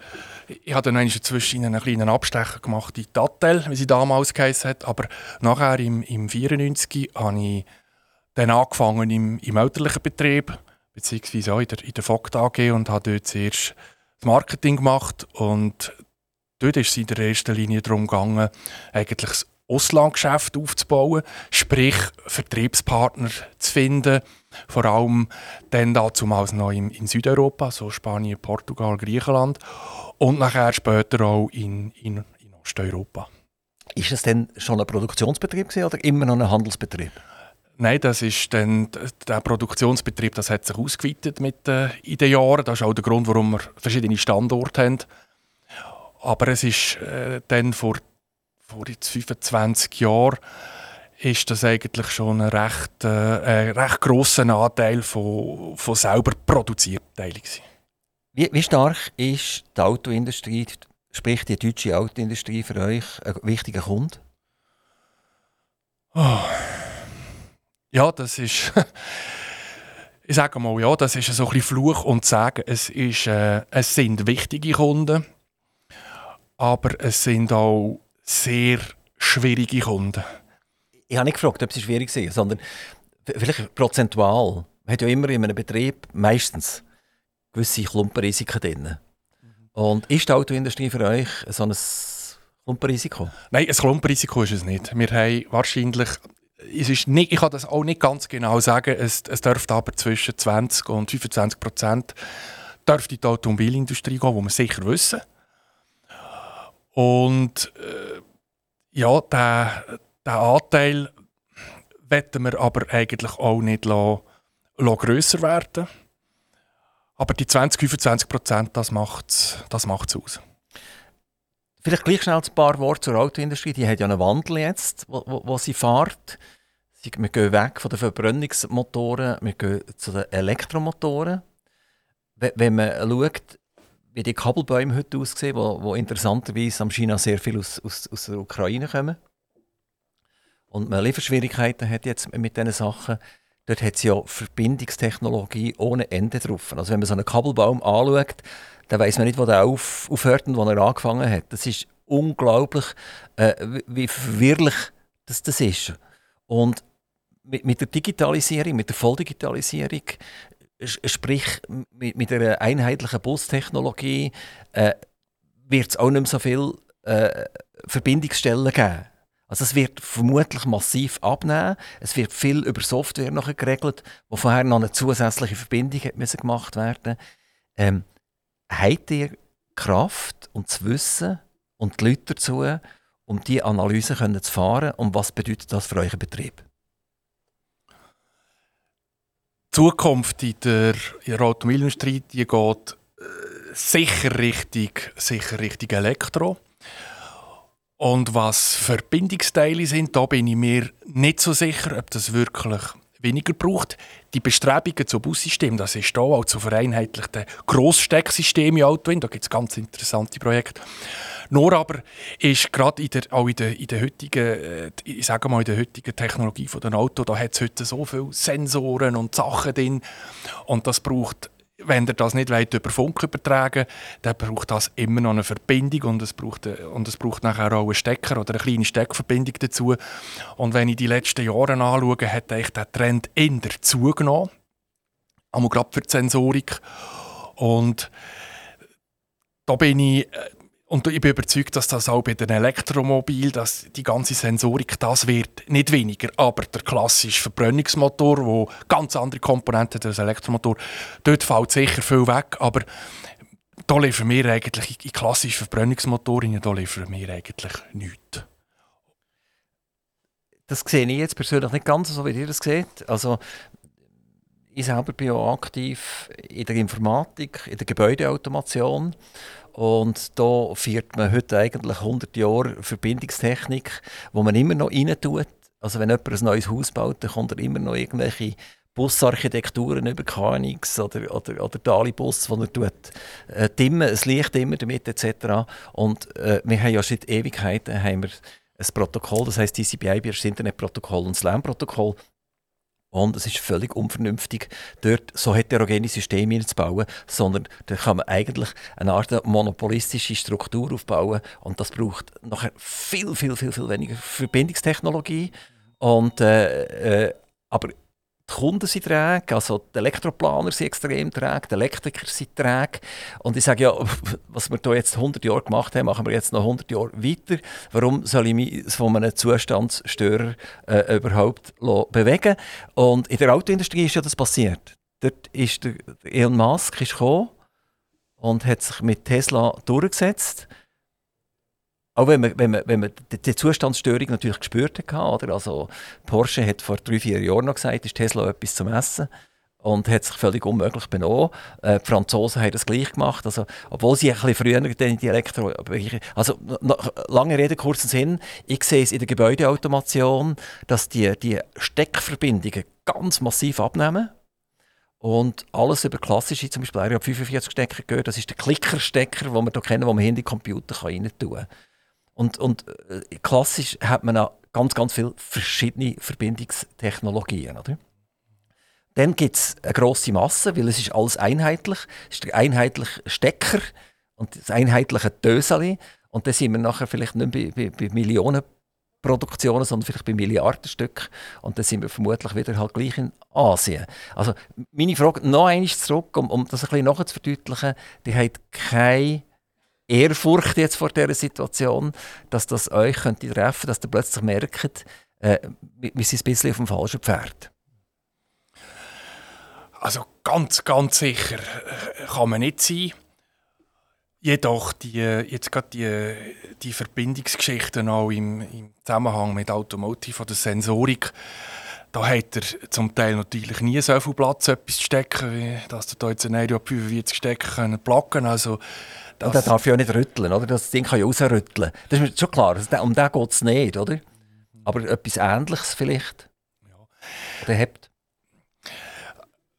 ich habe dann inzwischen einen kleinen Abstecher gemacht in Tattel, wie sie damals geheißen hat. Aber nachher im, im 94 habe ich dann angefangen im, im elterlichen Betrieb, beziehungsweise auch in der, in der Vogt AG und habe dort zuerst das Marketing gemacht. Und dort ist es in der ersten Linie darum gegangen, eigentlich das Auslandgeschäft aufzubauen, sprich Vertriebspartner zu finden, vor allem dann damals noch in, in Südeuropa, so Spanien, Portugal, Griechenland und nachher später auch in, in, in Osteuropa. Ist es denn schon ein Produktionsbetrieb oder immer noch ein Handelsbetrieb? Nein, das ist dann, der Produktionsbetrieb das hat sich ausgeweitet mit, äh, in den Jahren. Das ist auch der Grund, warum wir verschiedene Standorte haben. Aber es ist äh, dann vor, vor jetzt 25 Jahren ist das eigentlich schon ein recht, äh, recht grosser Anteil von, von selber produzierten Teilen. Wie, wie stark ist die Autoindustrie, sprich die deutsche Autoindustrie für euch ein wichtiger Kunde? Oh. Ja, das ist. ich sage mal, ja, das ist so ein bisschen Fluch und Sagen. Es, ist, äh, es sind wichtige Kunden, aber es sind auch sehr schwierige Kunden. Ich habe nicht gefragt, ob sie schwierig sind, sondern vielleicht prozentual. Man hat ja immer in einem Betrieb meistens gewisse Klumpenrisiken drin. Und ist die Autoindustrie für euch so ein Klumpenrisiko? Nein, ein Klumpenrisiko ist es nicht. Wir haben wahrscheinlich es ist nicht, ich kann das auch nicht ganz genau sagen, es, es dürfte aber zwischen 20 und 25 Prozent dürfte die Automobilindustrie gehen, wo wir sicher wissen. Und äh, ja, der, der Anteil wollen wir aber eigentlich auch nicht lassen, lassen grösser werden. Aber die 20, 25 Prozent, das macht es das aus. Vielleicht gleich schnell ein paar Worte zur Autoindustrie. Die hat ja einen Wandel jetzt, wo, wo, wo sie fährt. Wir gehen weg von den Verbrennungsmotoren, wir gehen zu den Elektromotoren. Wenn man schaut, wie die Kabelbäume heute aussehen, wo, wo interessanterweise am China sehr viel aus, aus, aus der Ukraine kommen. Und man Lieferschwierigkeiten hat jetzt mit diesen Sachen. Dort hat es ja Verbindungstechnologie ohne Ende drauf. Also wenn man so einen Kabelbaum anschaut, dann weiß man nicht, wo der auf, aufhört und wo er angefangen hat. Das ist unglaublich, äh, wie verwirrlich das, das ist. Und mit, mit der Digitalisierung, mit der Volldigitalisierung, sprich mit, mit einer einheitlichen Bustechnologie, äh, wird es auch nicht mehr so viele äh, Verbindungsstellen geben. Also es wird vermutlich massiv abnehmen. Es wird viel über Software noch geregelt, wo vorher noch eine zusätzliche Verbindung gemacht werden. Ähm, habt ihr Kraft und das Wissen und die Leute dazu, um diese Analyse zu fahren? Und was bedeutet das für euren Betrieb? Zukunft in der, der Automobilindustrie die geht äh, sicher richtig, sicher richtig Elektro. Und was Verbindungsteile sind, da bin ich mir nicht so sicher, ob das wirklich weniger braucht. Die Bestrebungen zu Bussystemen, das ist da auch zu vereinheitlichten Grossstecksystemen im Auto. Da gibt es ganz interessante Projekte. Nur aber ist gerade in der, auch in der, in der heutigen, äh, ich sage mal, in der heutigen Technologie von den Auto, da hat es heute so viele Sensoren und Sachen drin und das braucht wenn ihr das nicht weit über Funk übertragen dann braucht das immer noch eine Verbindung und es braucht, und es braucht nachher auch einen Stecker oder eine kleine Steckverbindung dazu. Und wenn ich die letzten Jahre anschaue, hat eigentlich der Trend eher zugenommen. Einmal gerade für die Sensorik. Und da bin ich äh, und ich bin überzeugt, dass das auch bei den Elektromobilen, dass die ganze Sensorik, das wird nicht weniger. Aber der klassische Verbrennungsmotor, wo ganz andere Komponenten als Elektromotor, dort fällt sicher viel weg. Aber da liefern wir eigentlich in klassische Verbrennungsmotoren, da liefern wir eigentlich nichts. Das sehe ich jetzt persönlich nicht ganz so, wie ihr das seht. Also, ich selber bin auch aktiv in der Informatik, in der Gebäudeautomation. Und da fährt man heute eigentlich 100 Jahre Verbindungstechnik, wo man immer noch rein tut Also wenn jemand ein neues Haus baut, dann kommt er immer noch irgendwelche Busarchitekturen über KNX oder, oder, oder Dali-Bus, wo er tut, äh, dimmen, ein Licht immer damit etc. Und äh, wir haben ja seit Ewigkeiten haben wir ein Protokoll, das heißt TCP/IP, das Internetprotokoll und SLAM-Protokoll. Und es ist völlig unvernünftig, dort so heterogene Systeme bauen, sondern da kann man eigentlich eine Art monopolistische Struktur aufbauen und das braucht nachher viel, viel, viel, viel weniger Verbindungstechnologie. Und, äh, äh, aber die Kunden sind träge, also die Elektroplaner sind extrem träge, die Elektriker sind träge. Und ich sage ja, was wir hier jetzt 100 Jahre gemacht haben, machen wir jetzt noch 100 Jahre weiter. Warum soll ich mich von einem Zustandsstörer äh, überhaupt bewegen? Und in der Autoindustrie ist ja das passiert. Dort ist der Elon Musk ist gekommen und hat sich mit Tesla durchgesetzt. Auch wenn man, wenn man, wenn man die Zustandsstörung natürlich gespürt hat, oder? Also Porsche hat vor drei, vier Jahren noch gesagt, ist Tesla etwas zum Essen und hat sich völlig unmöglich benommen. Äh, die Franzosen haben das gleich gemacht, also, obwohl sie ein bisschen früher in die Elektro... Also lange Rede, kurzen Sinn, ich sehe es in der Gebäudeautomation, dass die, die Steckverbindungen ganz massiv abnehmen. Und alles über klassische, zum Beispiel RJ45-Stecker gehört, das ist der Klickerstecker, den wir hier kennen, den man in den Computer rein tun kann. Und, und äh, klassisch hat man auch ganz, ganz viele verschiedene Verbindungstechnologien. Oder? Dann gibt es eine grosse Masse, weil es ist alles einheitlich. Es ist der einheitliche Stecker und das einheitliche Döseli. Und dann sind wir nachher vielleicht nicht bei, bei, bei Millionen Produktionen, sondern vielleicht bei Milliardenstück. Und dann sind wir vermutlich wieder halt gleich in Asien. Also meine Frage noch einmal zurück, um, um das ein bisschen nachzuverdeutlichen. Die hat keine Ehrfurcht jetzt vor dieser Situation, dass das euch könnte treffen dass ihr plötzlich merkt, äh, wir sind ein bisschen auf dem falschen Pferd? Also ganz, ganz sicher äh, kann man nicht sein. Jedoch die, jetzt gerade die, die Verbindungsgeschichten auch im, im Zusammenhang mit Automotive oder Sensorik, da hat er zum Teil natürlich nie so viel Platz, etwas zu stecken, wie dass er da jetzt ein Aero 45 stecken können, placken. Also das und der darf ja auch nicht rütteln, oder? Das Ding kann ja rausrütteln. Das ist mir schon klar, um den geht es nicht, oder? Aber etwas Ähnliches vielleicht. Ja. Oder habt.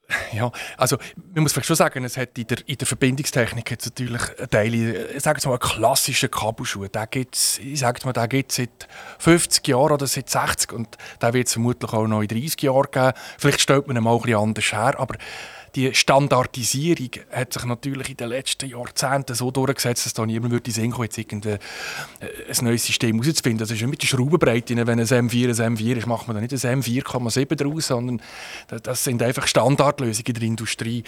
Ja, also man muss vielleicht schon sagen, es hat in der, in der Verbindungstechnik jetzt natürlich Teile, ich sage mal, einen klassischen Kabelschuh. Den gibt's, ich sage mal, den gibt es seit 50 Jahren oder seit 60 und den wird es vermutlich auch noch in 30 Jahren geben. Vielleicht stellt man ihn mal ein bisschen anders her, aber die Standardisierung hat sich natürlich in den letzten Jahrzehnten so durchgesetzt, dass da niemand würde sehen, jetzt irgendein äh, ein neues System herauszufinden. Das ist mit der Schraubenbreite. Wenn ein M4 ein M4 ist, macht man dann nicht ein M4,7 daraus, sondern das sind einfach Standardlösungen in der Industrie.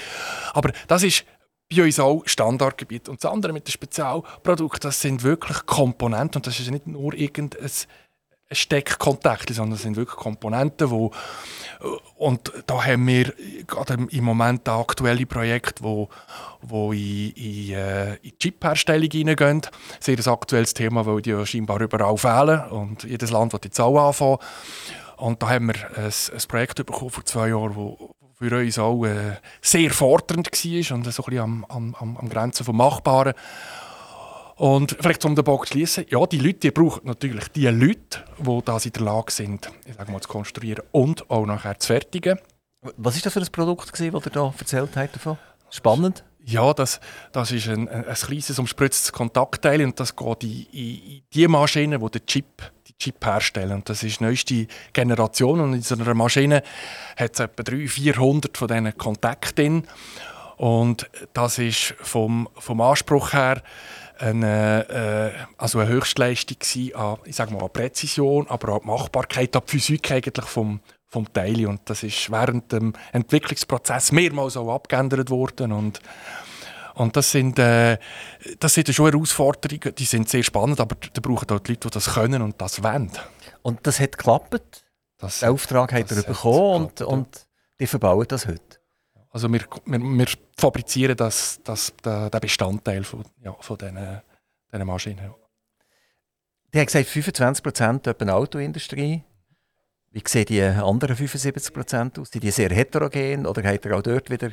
Aber das ist bei uns auch Standardgebiet. Und das andere mit den Spezialprodukten, das sind wirklich Komponenten und das ist nicht nur irgendein Steckkontakte, sondern es sind wirklich Komponenten, wo und da haben wir gerade im Moment ein aktuelle Projekt, wo, wo in, in, äh, in Chip-Herstellung hineingehen. Sehr ein aktuelles Thema, weil die ja scheinbar überall fehlen und jedes Land will jetzt auch anfangen. Und da haben wir ein, ein Projekt bekommen vor zwei Jahren, wo für uns auch äh, sehr fordernd war und so ein bisschen am, am, am Grenzen vom Machbaren. Und vielleicht um den Bock zu schließen, ja, die Leute die brauchen natürlich die Leute, die das in der Lage sind, ich sage mal, zu konstruieren und auch nachher zu fertigen. Was ist das für ein Produkt, das ihr da erzählt habt davon? Spannend. Ja, das, das ist ein, ein, ein kleines umspritztes Kontaktteil und das geht in, in, die Maschine, die den Chip, die Chip herstellen. Und das ist die neueste Generation und in so einer Maschine hat es etwa 300, 400 von diesen Kontakten. Und das ist vom, vom Anspruch her eine, äh, also eine Höchstleistung an, ich sage mal, an Präzision, aber auch Machbarkeit, an Physik eigentlich vom, vom Teil. Und das ist während dem Entwicklungsprozess mehrmals auch abgeändert worden. Und, und das sind, äh, das sind schon Herausforderungen, die sind sehr spannend, aber da brauchen auch die Leute, die das können und das wollen. Und das hat geklappt? Das, Den Auftrag hat er bekommen und, und die verbauen das heute? Also wir, wir, wir fabrizieren das, das, den Bestandteil von, ja, von diesen, diesen Maschinen. Ja. Die haben gesagt, 25 Prozent der Autoindustrie. Wie sehen die anderen 75 Prozent aus? Sind die sehr heterogen oder hat er auch dort wieder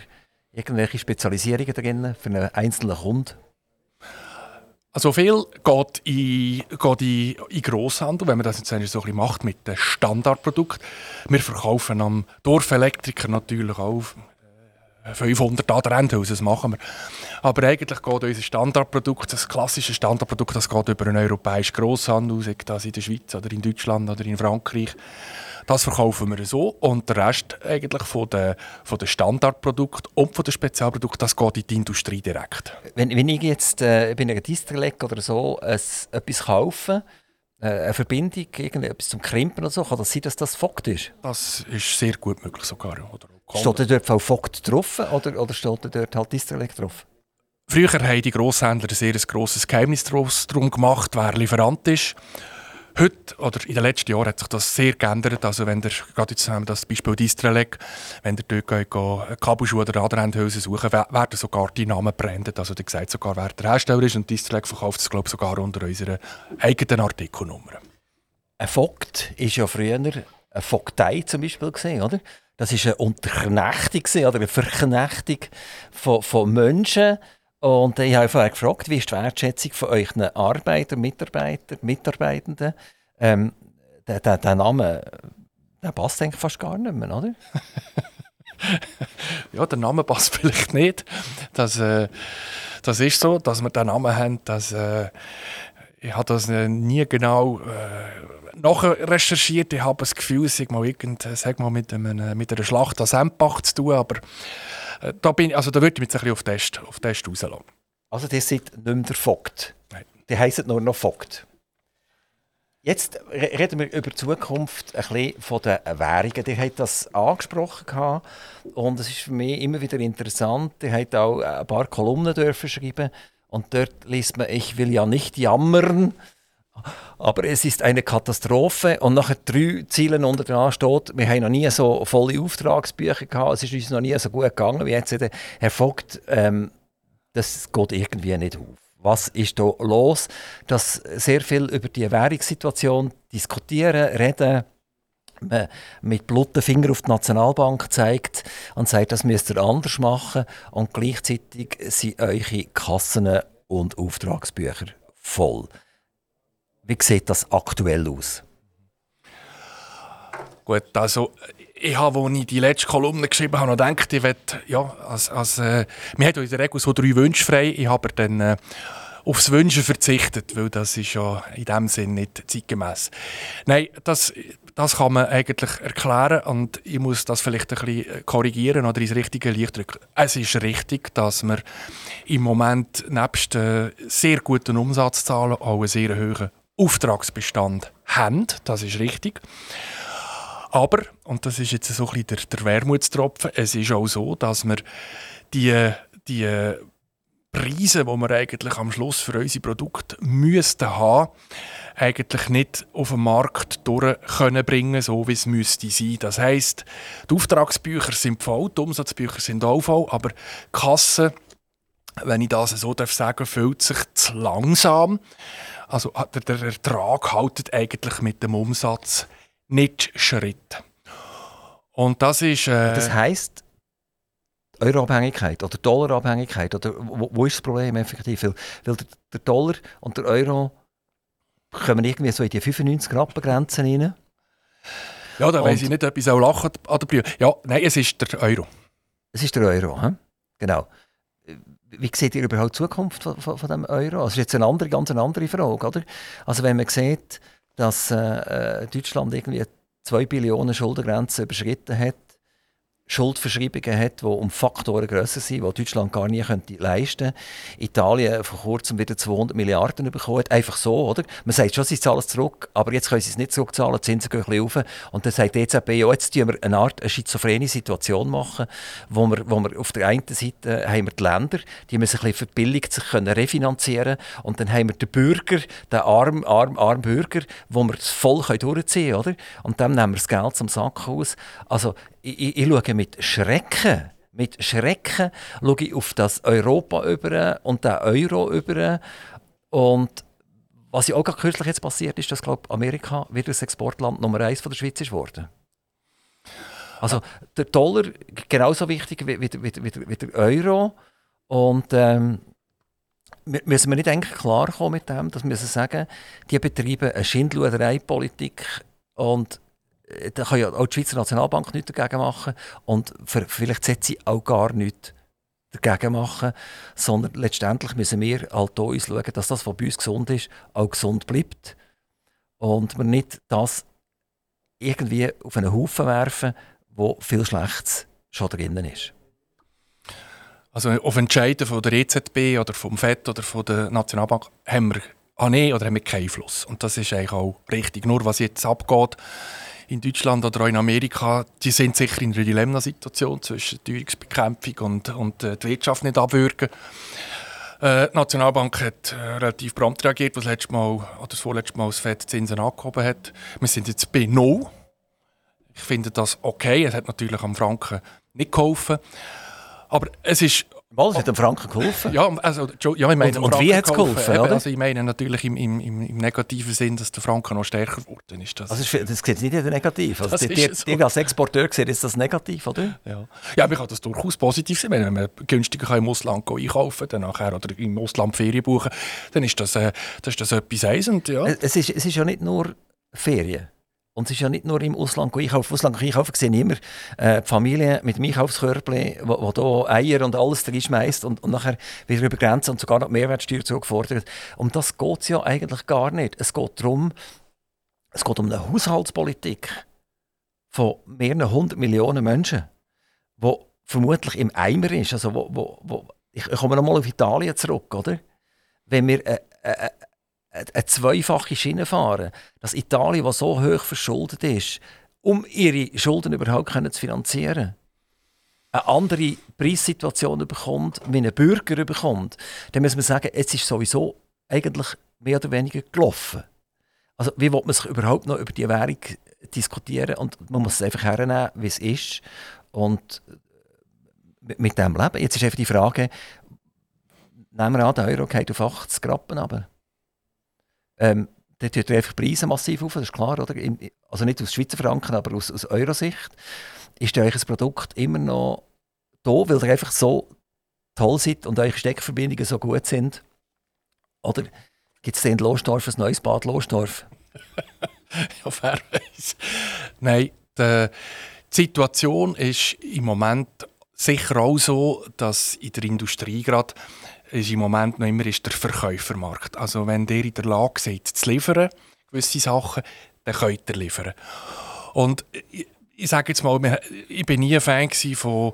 irgendwelche Spezialisierungen drin für einen einzelnen Kunden? Also viel geht in, geht in, in Grosshandel, wenn man das jetzt so ein bisschen macht mit dem Standardprodukt. Wir verkaufen am Dorfelektriker natürlich auch 500 Adrendhäuser, das machen wir. Aber eigentlich geht unser Standardprodukt, das klassische Standardprodukt, das geht über einen europäischen Grosshandel, sei das in der Schweiz oder in Deutschland oder in Frankreich. Das verkaufen wir so und der Rest eigentlich von den, von den Standardprodukten und von den Spezialprodukten, das geht in die Industrie direkt. Wenn, wenn ich jetzt äh, bei einer Distrelec oder so ein, etwas kaufe, äh, eine Verbindung, etwas zum Krimpen oder so, kann das sein, dass das Fokt ist? Das ist sehr gut möglich sogar. Oder steht da dort Frau Fogt drauf oder, oder steht da dort halt Distrelec drauf? Früher haben die Grosshändler ein sehr grosses Geheimnis darum gemacht, wer Lieferant ist. Heute oder in den letzten Jahren hat sich das sehr geändert. Also wenn der, gerade wir das Beispiel Distrelec, wenn der dort geht, Kabelschuhe oder Aderendhülsen suchen, werden sogar die Namen gebrandet. Also der sagt sogar, wer der Hersteller ist und Distrelec verkauft es glaube sogar unter unserer eigenen Artikelnummer. Ein Vogt ist ja früher eine Vogtei zum Beispiel oder? Das ist eine Unterknechtung oder eine Verknechtung von, von Menschen. Und ich habe vorher gefragt, wie ist die Wertschätzung von euren Arbeitern, Mitarbeitern, Mitarbeitenden? Ähm, der, der, der Name, der passt eigentlich fast gar nicht mehr, oder? ja, der Name passt vielleicht nicht. Das, äh, das ist so, dass wir den Namen haben. Dass, äh, ich habe das nie genau äh, nachher recherchiert. Ich habe das Gefühl, es sei mal, irgend, sag mal mit, einem, mit einer Schlacht an Sempach zu tun. Aber äh, da, bin, also da würde ich mich jetzt ein bisschen auf Test, auf Test rauslassen. Also, ihr seid nicht mehr der Vogt. Nein. Die heißen nur noch Vogt. Jetzt reden wir über die Zukunft ein bisschen von den Währungen. Ihr habt das angesprochen und es ist für mich immer wieder interessant. Ihr habt auch ein paar Kolumnen dürfen schreiben und dort liest man, ich will ja nicht jammern, aber es ist eine Katastrophe. Und nachher drei Ziele unter dran steht, wir haben noch nie so volle Auftragsbücher gehabt, es ist uns noch nie so gut gegangen wie jetzt. Herr Vogt, ähm, das geht irgendwie nicht auf. Was ist da los? Dass sehr viel über die Währungssituation diskutieren, reden, man mit blutigen Finger auf die Nationalbank zeigt und sagt, das müsst ihr anders machen und gleichzeitig sind eure Kassen und Auftragsbücher voll. Wie sieht das aktuell aus? Gut, also ich habe, als ich die letzte Kolumne geschrieben habe, noch gedacht, ich will, ja, als, als, äh, wir haben in der Regel so drei Wünsche frei. Ich habe dann äh, aufs Wünschen verzichtet, weil das ist ja in dem Sinn nicht zeitgemäß. Nein, das, das kann man eigentlich erklären und ich muss das vielleicht ein bisschen korrigieren oder ins richtige Licht drücken. Es ist richtig, dass wir im Moment nebst äh, sehr guten Umsatzzahlen auch einen sehr hohen Auftragsbestand haben. Das ist richtig. Aber, und das ist jetzt so ein bisschen der, der Wermutstropfen, es ist auch so, dass wir die, die Preise, die wir eigentlich am Schluss für unsere Produkte müssten haben, eigentlich nicht auf den Markt durch können so wie es müsste sein. Das heißt, die Auftragsbücher sind voll, die Umsatzbücher sind auch voll, aber die Kasse, wenn ich das so darf sagen, fühlt sich zu langsam. Also der, der Ertrag haltet eigentlich mit dem Umsatz nicht Schritt. Und das ist. Äh, das heißt Euroabhängigkeit oder Dollarabhängigkeit oder wo, wo, ist das Problem effektiv? Weil, weil der, der, Dollar und der Euro kommen irgendwie so in die 95 Rappen Grenzen rein. Ja, da weiß ich nicht, ob ich auch lachen an der Brühe. Ja, nein, es ist der Euro. Es ist der Euro, he? genau. Wie seht ihr überhaupt die Zukunft von, von, von dem Euro? Also das ist jetzt eine andere, ganz eine andere Frage, oder? Also wenn man sieht, dass äh, äh Deutschland irgendwie 2 Billionen Schuldengrenzen überschritten hat, Schuldverschreibungen hat, die um Faktoren grösser sind, die Deutschland gar nie könnte leisten könnte. Italien vor kurzem wieder 200 Milliarden bekommen Einfach so, oder? Man sagt schon, sie zahlen es zurück, aber jetzt können sie es nicht zurückzahlen, die Zinsen gehen ein bisschen rauf. Und dann sagt die EZB, ja, jetzt tun wir eine Art eine schizophrene Situation machen, wo wir, wo wir auf der einen Seite haben wir die Länder, die müssen ein bisschen verbilligt sich können refinanzieren und dann haben wir den Bürger, den armen, armen, armen Bürger, wo wir es voll durchziehen können, oder? Und dann nehmen wir das Geld zum Sack aus. Also, ich, ich schaue mit Schrecken, mit Schrecken schaue ich auf das Europa über und den Euro über. Und was ja auch gerade kürzlich jetzt passiert ist, dass glaub, Amerika wieder das Exportland Nummer eins von der Schweiz ist. Also der Dollar genauso wichtig wie, wie, wie, wie, der Euro. Und ähm, müssen wir nicht eigentlich klar kommen mit dem, dass wir sagen, die betreiben eine Schindluderei-Politik und da kann ja auch die Schweizer Nationalbank nichts dagegen machen und vielleicht setzt sie auch gar nichts dagegen machen, sondern letztendlich müssen wir halt uns schauen, dass das, was bei uns gesund ist, auch gesund bleibt und wir nicht das irgendwie auf einen Haufen werfen, wo viel Schlechtes schon drinnen ist. Also auf Entscheiden von der EZB oder vom FED oder von der Nationalbank haben wir, ah nee, oder haben wir keinen Einfluss. Und das ist eigentlich auch richtig. Nur was jetzt abgeht in Deutschland oder auch in Amerika, die sind sicher in einer Dilemma-Situation zwischen Teuerungsbekämpfung und, und äh, die Wirtschaft nicht abwürgen. Äh, die Nationalbank hat äh, relativ prompt reagiert, was letztes das vorletzte Mal das FED Zinsen angehoben hat. Wir sind jetzt bei Null. Ich finde das okay. Es hat natürlich am Franken nicht geholfen. Aber es ist Mal, es hat dem Franken geholfen. Ja, also, ja ich meine, und, und wie hat es geholfen? Eben, also ich meine natürlich im, im, im, negativen Sinn, dass der Franken noch stärker geworden ist. Das, also das sieht nicht jeder negativ. Also die, die, so. die, als Exporteur sehen ist das negativ, oder? Ja, ja aber ich kann das durchaus positiv sehen. Wenn man günstiger im Ausland einkaufen kann nachher, oder im Ausland Ferien buchen, dann ist das, äh, das, ist das etwas eisend. Ja. Es, ist, es ist ja nicht nur Ferien. Und es ist ja nicht nur im Ausland einkaufen. Ausland einkaufen sehe ich immer äh, die Familie mit dem Einkaufskörbchen, wo, wo Eier und alles reinschmeißt und, und nachher wieder über Grenzen und sogar noch Mehrwertsteuer zugefordert. Um das geht es ja eigentlich gar nicht. Es geht darum, es geht um eine Haushaltspolitik von mehreren hundert Millionen Menschen, wo vermutlich im Eimer ist. Also wo, wo, wo ich, komme nochmal auf Italien zurück, oder? Wenn wir äh, äh, eine zweifache Schiene fahren, dass Italien, das so hoch verschuldet ist, um ihre Schulden überhaupt zu finanzieren, eine andere Preissituation bekommt, wie ein Bürger bekommt, dann muss man sagen, es ist sowieso eigentlich mehr oder weniger gelaufen. Also wie will man sich überhaupt noch über die Währung diskutieren und man muss es einfach hernehmen, wie es ist und mit dem leben. Jetzt ist einfach die Frage, nehmen wir an, der Euro geht auf 80 Rappen runter. Ähm, da tut einfach Preise massiv auf, das ist klar, oder? Also nicht aus Schweizer Franken, aber aus, aus Eurosicht. Ist euch ein Produkt immer noch da, weil ihr einfach so toll seid und eure Steckverbindungen so gut sind? Oder gibt es in Losdorf ein neues Bad Losdorf? ja, wer weiß. Nein, die Situation ist im Moment sicher auch so, dass in der Industrie gerade ist im Moment noch immer ist der Verkäufermarkt. Also wenn der in der Lage seid, zu liefern, gewisse Sachen, dann könnt ihr liefern. Und ich, ich sage jetzt mal, ich bin nie ein Fan von,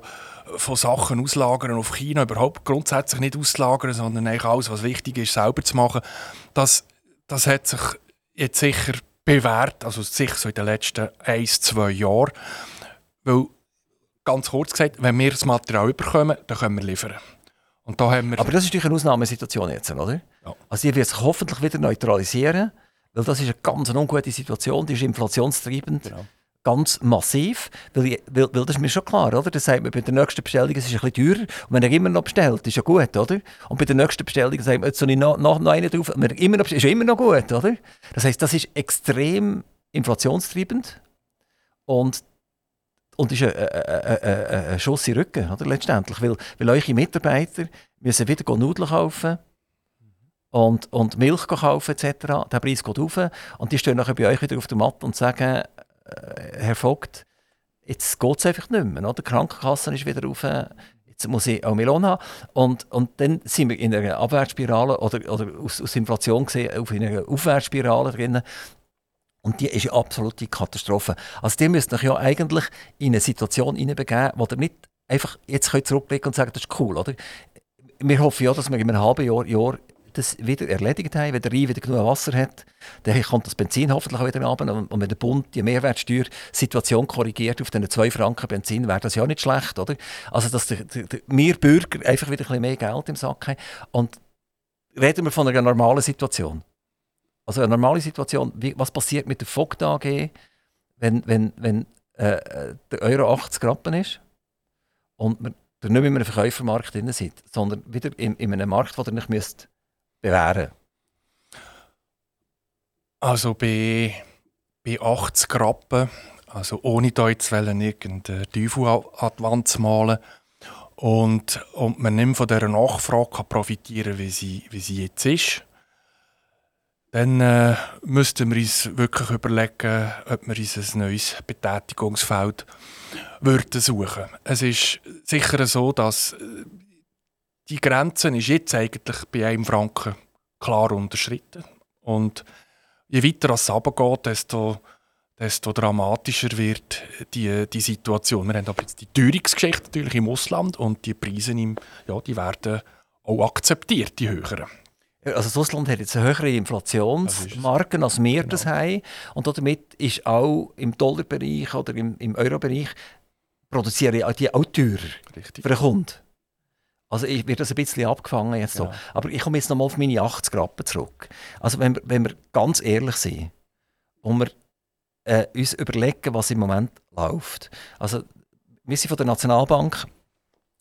von Sachen auslagern auf China, überhaupt grundsätzlich nicht auslagern, sondern eigentlich alles, was wichtig ist, selber zu machen. Das, das hat sich jetzt sicher bewährt, also sicher so in den letzten ein, zwei Jahren. Weil, ganz kurz gesagt, wenn wir das Material bekommen, dann können wir liefern. Und da haben wir Aber das ist natürlich eine Ausnahmesituation jetzt, oder? Ja. Also die wird sich hoffentlich wieder neutralisieren, weil das ist eine ganz ungute Situation, die ist inflationstreibend. Genau. Ganz massiv, weil, weil, weil, das ist mir schon klar, oder? Das sagt man bei der nächsten Bestellung, es ist ein bisschen teurer. Und wenn er immer noch bestellt, ist ja gut, oder? Und bei der nächsten Bestellung sagt man, jetzt soll ich noch, noch, noch einen drauf, wenn er immer noch bestellt, ist immer noch gut, oder? Das heißt, das ist extrem inflationstreibend. Und und ist ein, ein, ein, ein Schuss in den Rücken, oder, letztendlich. Weil, weil eure Mitarbeiter müssen wieder Nudeln kaufen und, und Milch kaufen etc. Der Preis geht rauf und die stehen nachher bei euch wieder auf der Matte und sagen, äh, Herr Vogt, jetzt geht es einfach nicht mehr. Oder? Die Krankenkasse ist wieder rauf, jetzt muss ich auch Melon haben. Und, und dann sind wir in einer Abwärtsspirale oder, oder aus, aus Inflation gesehen auf einer Aufwärtsspirale drin. Und die ist eine absolute Katastrophe. Also die müsst euch ja eigentlich in eine Situation hineinbegeben, wo ihr nicht einfach jetzt könnt zurückblicken und sagen, das ist cool, oder? Wir hoffen ja, dass wir in einem halben Jahr, Jahr das wieder erledigt haben. Wenn der Rhein wieder genug Wasser hat, dann kommt das Benzin hoffentlich auch wieder runter. Und, wenn der Bund die Mehrwertsteuer-Situation korrigiert auf den 2 Franken Benzin, wäre das ja nicht schlecht, oder? Also, dass der, der, der, wir Bürger einfach wieder ein bisschen mehr Geld im Sack haben. Und reden wir von einer normalen Situation. Also eine normale Situation, wie, was passiert mit der Vogt AG, wenn, wenn, wenn äh, der Euro 80 Rappen ist und man nicht mehr in einem Verkäufermarkt drin seid, sondern wieder in, in einem Markt, wo ihr nicht müsst bewähren. Also bei, bei 80 Rappen, also ohne da jetzt irgendeinen Teufel an die Wand zu malen, und, und man nicht von dieser Nachfrage profitieren wie sie, wie sie jetzt ist, dann äh, müssten wir uns wirklich überlegen, ob wir uns ein neues Betätigungsfeld würden suchen Es ist sicher so, dass äh, die Grenze ist jetzt eigentlich bei einem Franken klar unterschritten. Und je weiter es runtergeht, desto, desto dramatischer wird die, die Situation. Wir haben aber jetzt die Teuerungsgeschichte natürlich im Ausland und die Preise im, ja, die werden auch akzeptiert, die höheren. Also Russland hat jetzt eine höhere Inflationsmarken, als wir genau. das haben. Und damit ist auch im Dollarbereich oder im, im Eurobereich produzieren die auch teurer Richtig. für den Kunden. Also ich wird das ein bisschen abgefangen jetzt so. Ja. Aber ich komme jetzt nochmal auf meine 80 Rappen zurück. Also wenn wir, wenn wir ganz ehrlich sind und wir äh, uns überlegen, was im Moment läuft. Also wir sind von der Nationalbank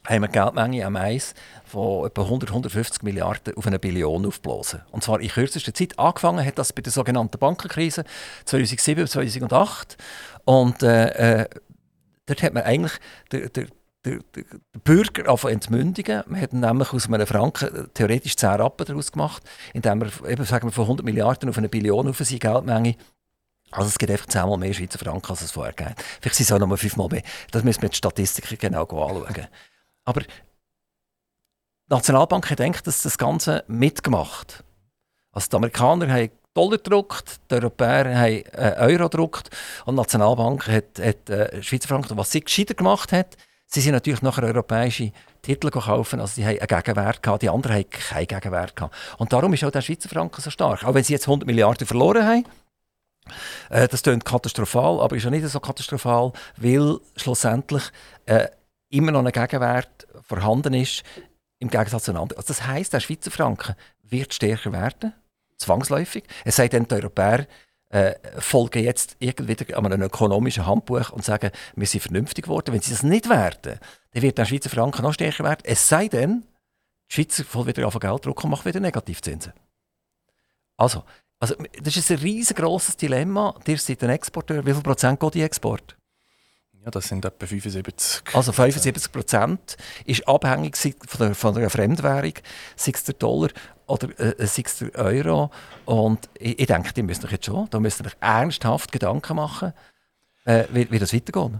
haben wir Geldmenge am Eis von etwa 100, 150 Milliarden auf eine Billion aufgeblasen. Und zwar in kürzester Zeit. Angefangen hat das bei der sogenannten Bankenkrise 2007, 2008. Und äh, äh, dort hat man eigentlich der, der, der, der Bürger auf entmündigen. Man hat nämlich aus einem Franken theoretisch 10 Rappen daraus gemacht, indem man eben, sagen wir, von 100 Milliarden auf eine Billion auf seine Geldmenge also es gibt einfach zehnmal mehr Schweizer Franken, als es vorher gab. Vielleicht sind es auch noch mal fünfmal mehr. Das müssen wir die Statistiken genau anschauen. Aber die Nationalbank hat gedacht, dass das Ganze mitgemacht. Also die Amerikaner haben Dollar gedruckt, die Europäer haben äh, Euro gedruckt und die Nationalbank hat, hat äh, Schweizer Franken. Was sie gescheiter gemacht hat, sie sind natürlich nachher europäische Titel gekauft, also sie haben einen Gegenwert gehabt, die anderen haben keinen Gegenwert gehabt. Und darum ist auch der Schweizer Franken so stark. Auch wenn sie jetzt 100 Milliarden verloren haben, äh, das klingt katastrophal, aber ist ja nicht so katastrophal, weil schlussendlich äh, immer noch ein Gegenwert vorhanden ist, im Gegensatz zu anderen. Also das heisst, der Schweizer Franken wird stärker werden, zwangsläufig. Es sei denn, die Europäer äh, folgen jetzt irgendwie einem ökonomischen Handbuch und sagen, wir sind vernünftig geworden. Wenn sie das nicht werden, dann wird der Schweizer Franken noch stärker werden. Es sei denn, die Schweizer voll wieder auf Geld drucken und machen wieder Negativzinsen. Also, also, das ist ein riesengroßes Dilemma. Ihr seid ein Exporteur. Wie viel Prozent geht die Export? Ja, das sind etwa 75. Also 75 Prozent ist abhängig von der, von der Fremdwährung, sei es der Dollar oder äh, sei es der Euro. Und ich, ich denke, die müssen euch jetzt schon, da müsst ihr euch ernsthaft Gedanken machen, äh, wie, wie das weitergeht.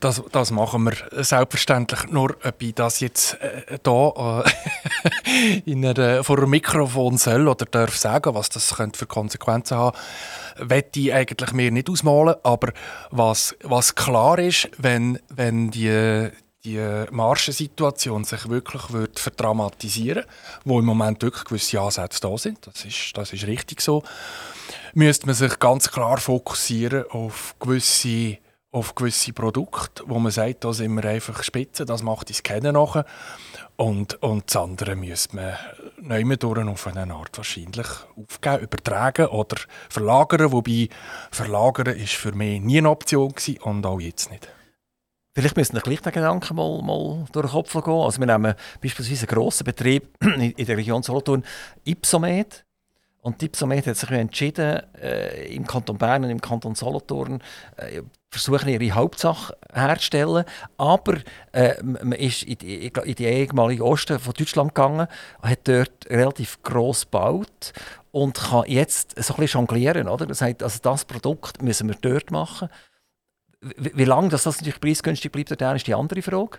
Das, das machen wir selbstverständlich. Nur ob ich das jetzt äh, da äh, in einer, vor einem Mikrofon soll oder darf sagen, was das könnte für Konsequenzen haben wette ich eigentlich mir nicht ausmalen. Aber was, was klar ist, wenn, wenn die, die Marschensituation sich wirklich wird verdramatisieren wo im Moment wirklich gewisse Ansätze da sind, das ist, das ist richtig so, müsste man sich ganz klar fokussieren auf gewisse, auf gewisse Produkte, wo man sagt, da sind wir einfach spitze, das macht uns kennen nachher. Und, und das andere müsste man neu durch auf eine Art wahrscheinlich aufgeben, übertragen oder verlagern. Wobei verlagern ist für mich nie eine Option gewesen und auch jetzt nicht. Vielleicht müssen wir gleich den Gedanken mal, mal durch den Kopf gehen. Also wir nehmen beispielsweise einen grossen Betrieb in der Region Solothurn, Ipsomed. Und Ipsomed hat sich entschieden, äh, im Kanton Bern und im Kanton Solothurn äh, versuchen ihre Hauptsache herzustellen. Aber äh, man ist in die, in die ehemalige Osten von Deutschland gegangen, hat dort relativ gross gebaut und kann jetzt so ein bisschen jonglieren. Oder? Das heißt, also das Produkt müssen wir dort machen. Wie, wie lange das, das natürlich preisgünstig bleibt, dann ist die andere Frage.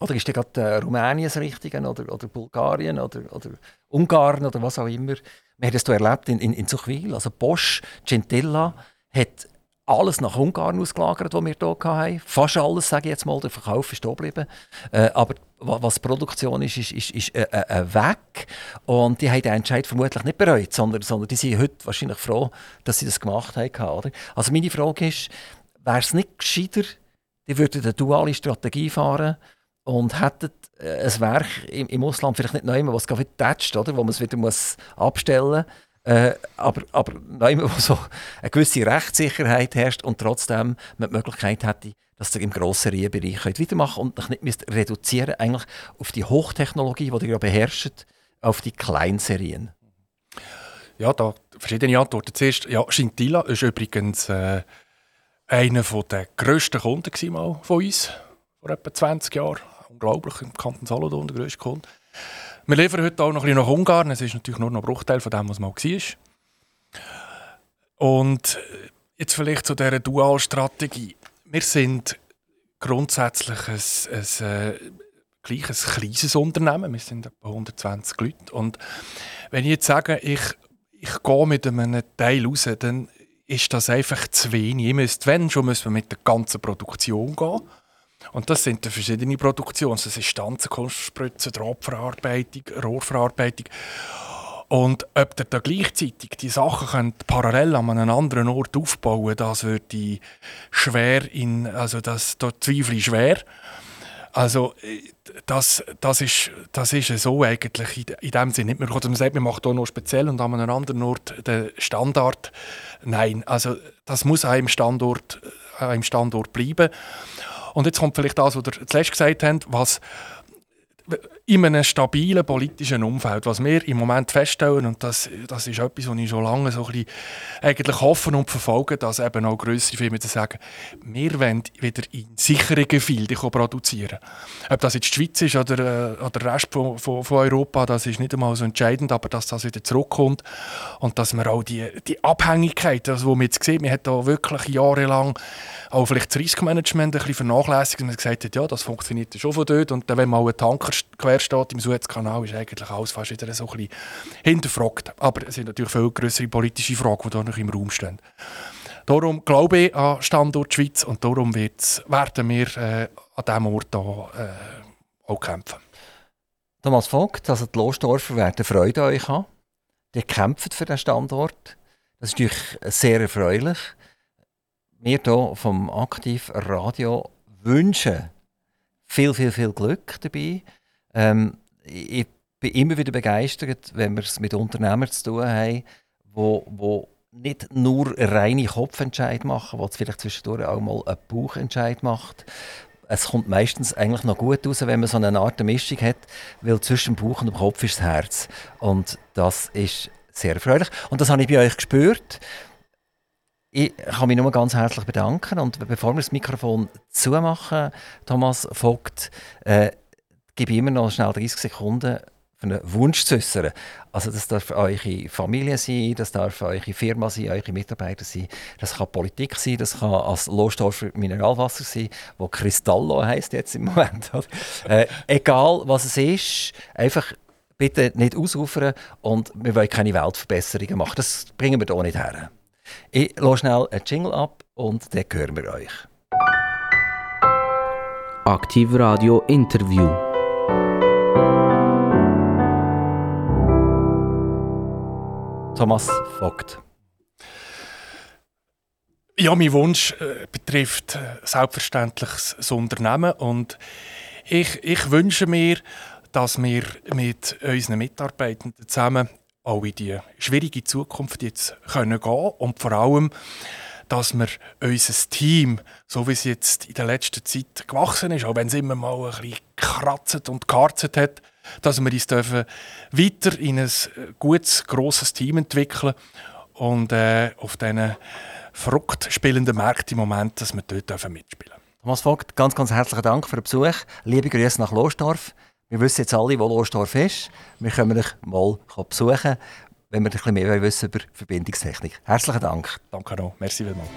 Oder ist gerade äh, Rumänien das Richtige oder, oder Bulgarien oder, oder Ungarn oder was auch immer. Wir haben das hier erlebt in, in, in Zuchwil. Also Bosch, Gentilla hat alles nach Ungarn ausgelagert, was wir hier hatten. Fast alles, sage ich jetzt mal, der Verkauf ist hier geblieben. Äh, aber was Produktion ist, ist, ist, ist äh, äh, weg. Und die haben den Entscheid vermutlich nicht bereut, sondern, sondern die sind heute wahrscheinlich froh, dass sie das gemacht haben. Oder? Also meine Frage ist, wäre es nicht gescheiter, die würden eine duale Strategie fahren und hätten äh, ein Werk im, im Ausland vielleicht nicht neu, was es wieder tätscht, oder? wo man es wieder muss abstellen muss äh, aber, aber wo so eine gewisse Rechtssicherheit herrscht und trotzdem man die Möglichkeit hätte, dass ihr im grossen weitermachen könnt und nicht müsst reduzieren eigentlich auf die Hochtechnologie, die ihr ja beherrscht, auf die Kleinserien. Ja, da verschiedene Antworten. Zuerst, ja, Scintilla ist übrigens äh, einer der grössten Kunden mal von uns, vor etwa 20 Jahren unglaublich im Kanton Solothurn, der grösste Kunde. Wir liefern heute auch noch ein bisschen nach Ungarn. Es ist natürlich nur noch ein Bruchteil von dem, was mal war. Und jetzt vielleicht zu dieser Dualstrategie. Wir sind grundsätzlich ein, ein, äh, gleich ein kleines Unternehmen. Wir sind etwa 120 Leute. Und wenn ich jetzt sage, ich, ich gehe mit einem Teil raus, dann ist das einfach zu wenig. Ich müsste, wenn schon, müssen wir mit der ganzen Produktion gehen. Und das sind verschiedene Produktionen. Das ist Stanzen, Kunstspritzen, Drahtverarbeitung, Rohrverarbeitung. Und ob ihr da gleichzeitig die Sachen könnt parallel an einem anderen Ort aufbauen das würde schwer in, also das, da zweifle ich schwer. Also das, das, ist, das ist so eigentlich in, in dem Sinne nicht mehr. Man sagt, man macht hier noch speziell und an einem anderen Ort den Standard. Nein, also das muss einem Standort, einem Standort bleiben. Und jetzt kommt vielleicht das, was ihr zuletzt gesagt habt, was in einem stabilen politischen Umfeld. Was wir im Moment feststellen, und das, das ist etwas, was ich schon lange so ein bisschen eigentlich hoffen und verfolge, dass eben auch grössere Firmen sagen, wir wollen wieder in sicheren Gefilden produzieren. Ob das jetzt die Schweiz ist oder, äh, oder der Rest von, von, von, Europa, das ist nicht einmal so entscheidend, aber dass das wieder zurückkommt und dass man auch die, die Abhängigkeit, also, wo man jetzt sieht, man hat da wirklich jahrelang auch vielleicht das Riskmanagement ein bisschen vernachlässigt und man gesagt hat, ja, das funktioniert schon von dort und dann, wenn mal ein Tanker quer steht im Suezkanal, ist eigentlich alles fast wieder so ein hinterfragt. Aber es sind natürlich viel größere politische Fragen, die da noch im Raum stehen. Darum glaube ich an Standort Schweiz und darum werden wir äh, an diesem Ort hier, äh, auch kämpfen. Thomas Vogt, also die Losdorfer werden Freude an euch haben. Die kämpfen für den Standort. Das ist natürlich sehr erfreulich. Wir hier vom Aktiv Radio wünschen viel, viel, viel Glück dabei. Ähm, ich bin immer wieder begeistert, wenn wir es mit Unternehmern zu tun haben, wo, wo nicht nur reine Kopfentscheid machen, wo es vielleicht zwischendurch auch mal einen Bauchentscheid macht. Es kommt meistens eigentlich noch gut raus, wenn man so eine Art Mischung hat, weil zwischen dem Bauch und dem Kopf ist das Herz. Und das ist sehr erfreulich. Und das habe ich bei euch gespürt. Ich kann mich nur ganz herzlich bedanken. Und bevor wir das Mikrofon zumachen, Thomas Vogt, äh, gebe immer noch schnell 30 Sekunden für einen Wunsch zu äußern. Also das darf eure Familie sein, das darf eure Firma sein, eure Mitarbeiter sein, das kann Politik sein, das kann als Losdorfer Mineralwasser sein, wo Cristallo heisst jetzt im Moment. äh, egal was es ist, einfach bitte nicht ausufern und wir wollen keine Weltverbesserungen machen. Das bringen wir hier nicht her. Ich lasse schnell einen Jingle ab und dann hören wir euch. Aktiv Radio Interview. Thomas Vogt. Ja, mein Wunsch äh, betrifft äh, selbstverständlich das Unternehmen und ich, ich wünsche mir, dass wir mit unseren Mitarbeitenden zusammen auch in die schwierige Zukunft jetzt können gehen und vor allem, dass wir unser Team, so wie es jetzt in der letzten Zeit gewachsen ist, auch wenn es immer mal ein bisschen kratzt und geharzt hat, dass wir uns dürfen weiter in ein gutes, grosses Team entwickeln und äh, auf diesen verrückt spielenden Märkten im Moment, dass wir dort dürfen mitspielen Thomas Vogt, ganz, ganz herzlichen Dank für den Besuch. Liebe Grüße nach Losdorf. Wir wissen jetzt alle, wo Losdorf ist. Wir können euch mal besuchen, wenn wir ein bisschen mehr wissen über Verbindungstechnik. Herzlichen Dank. Danke auch. Merci vielmals.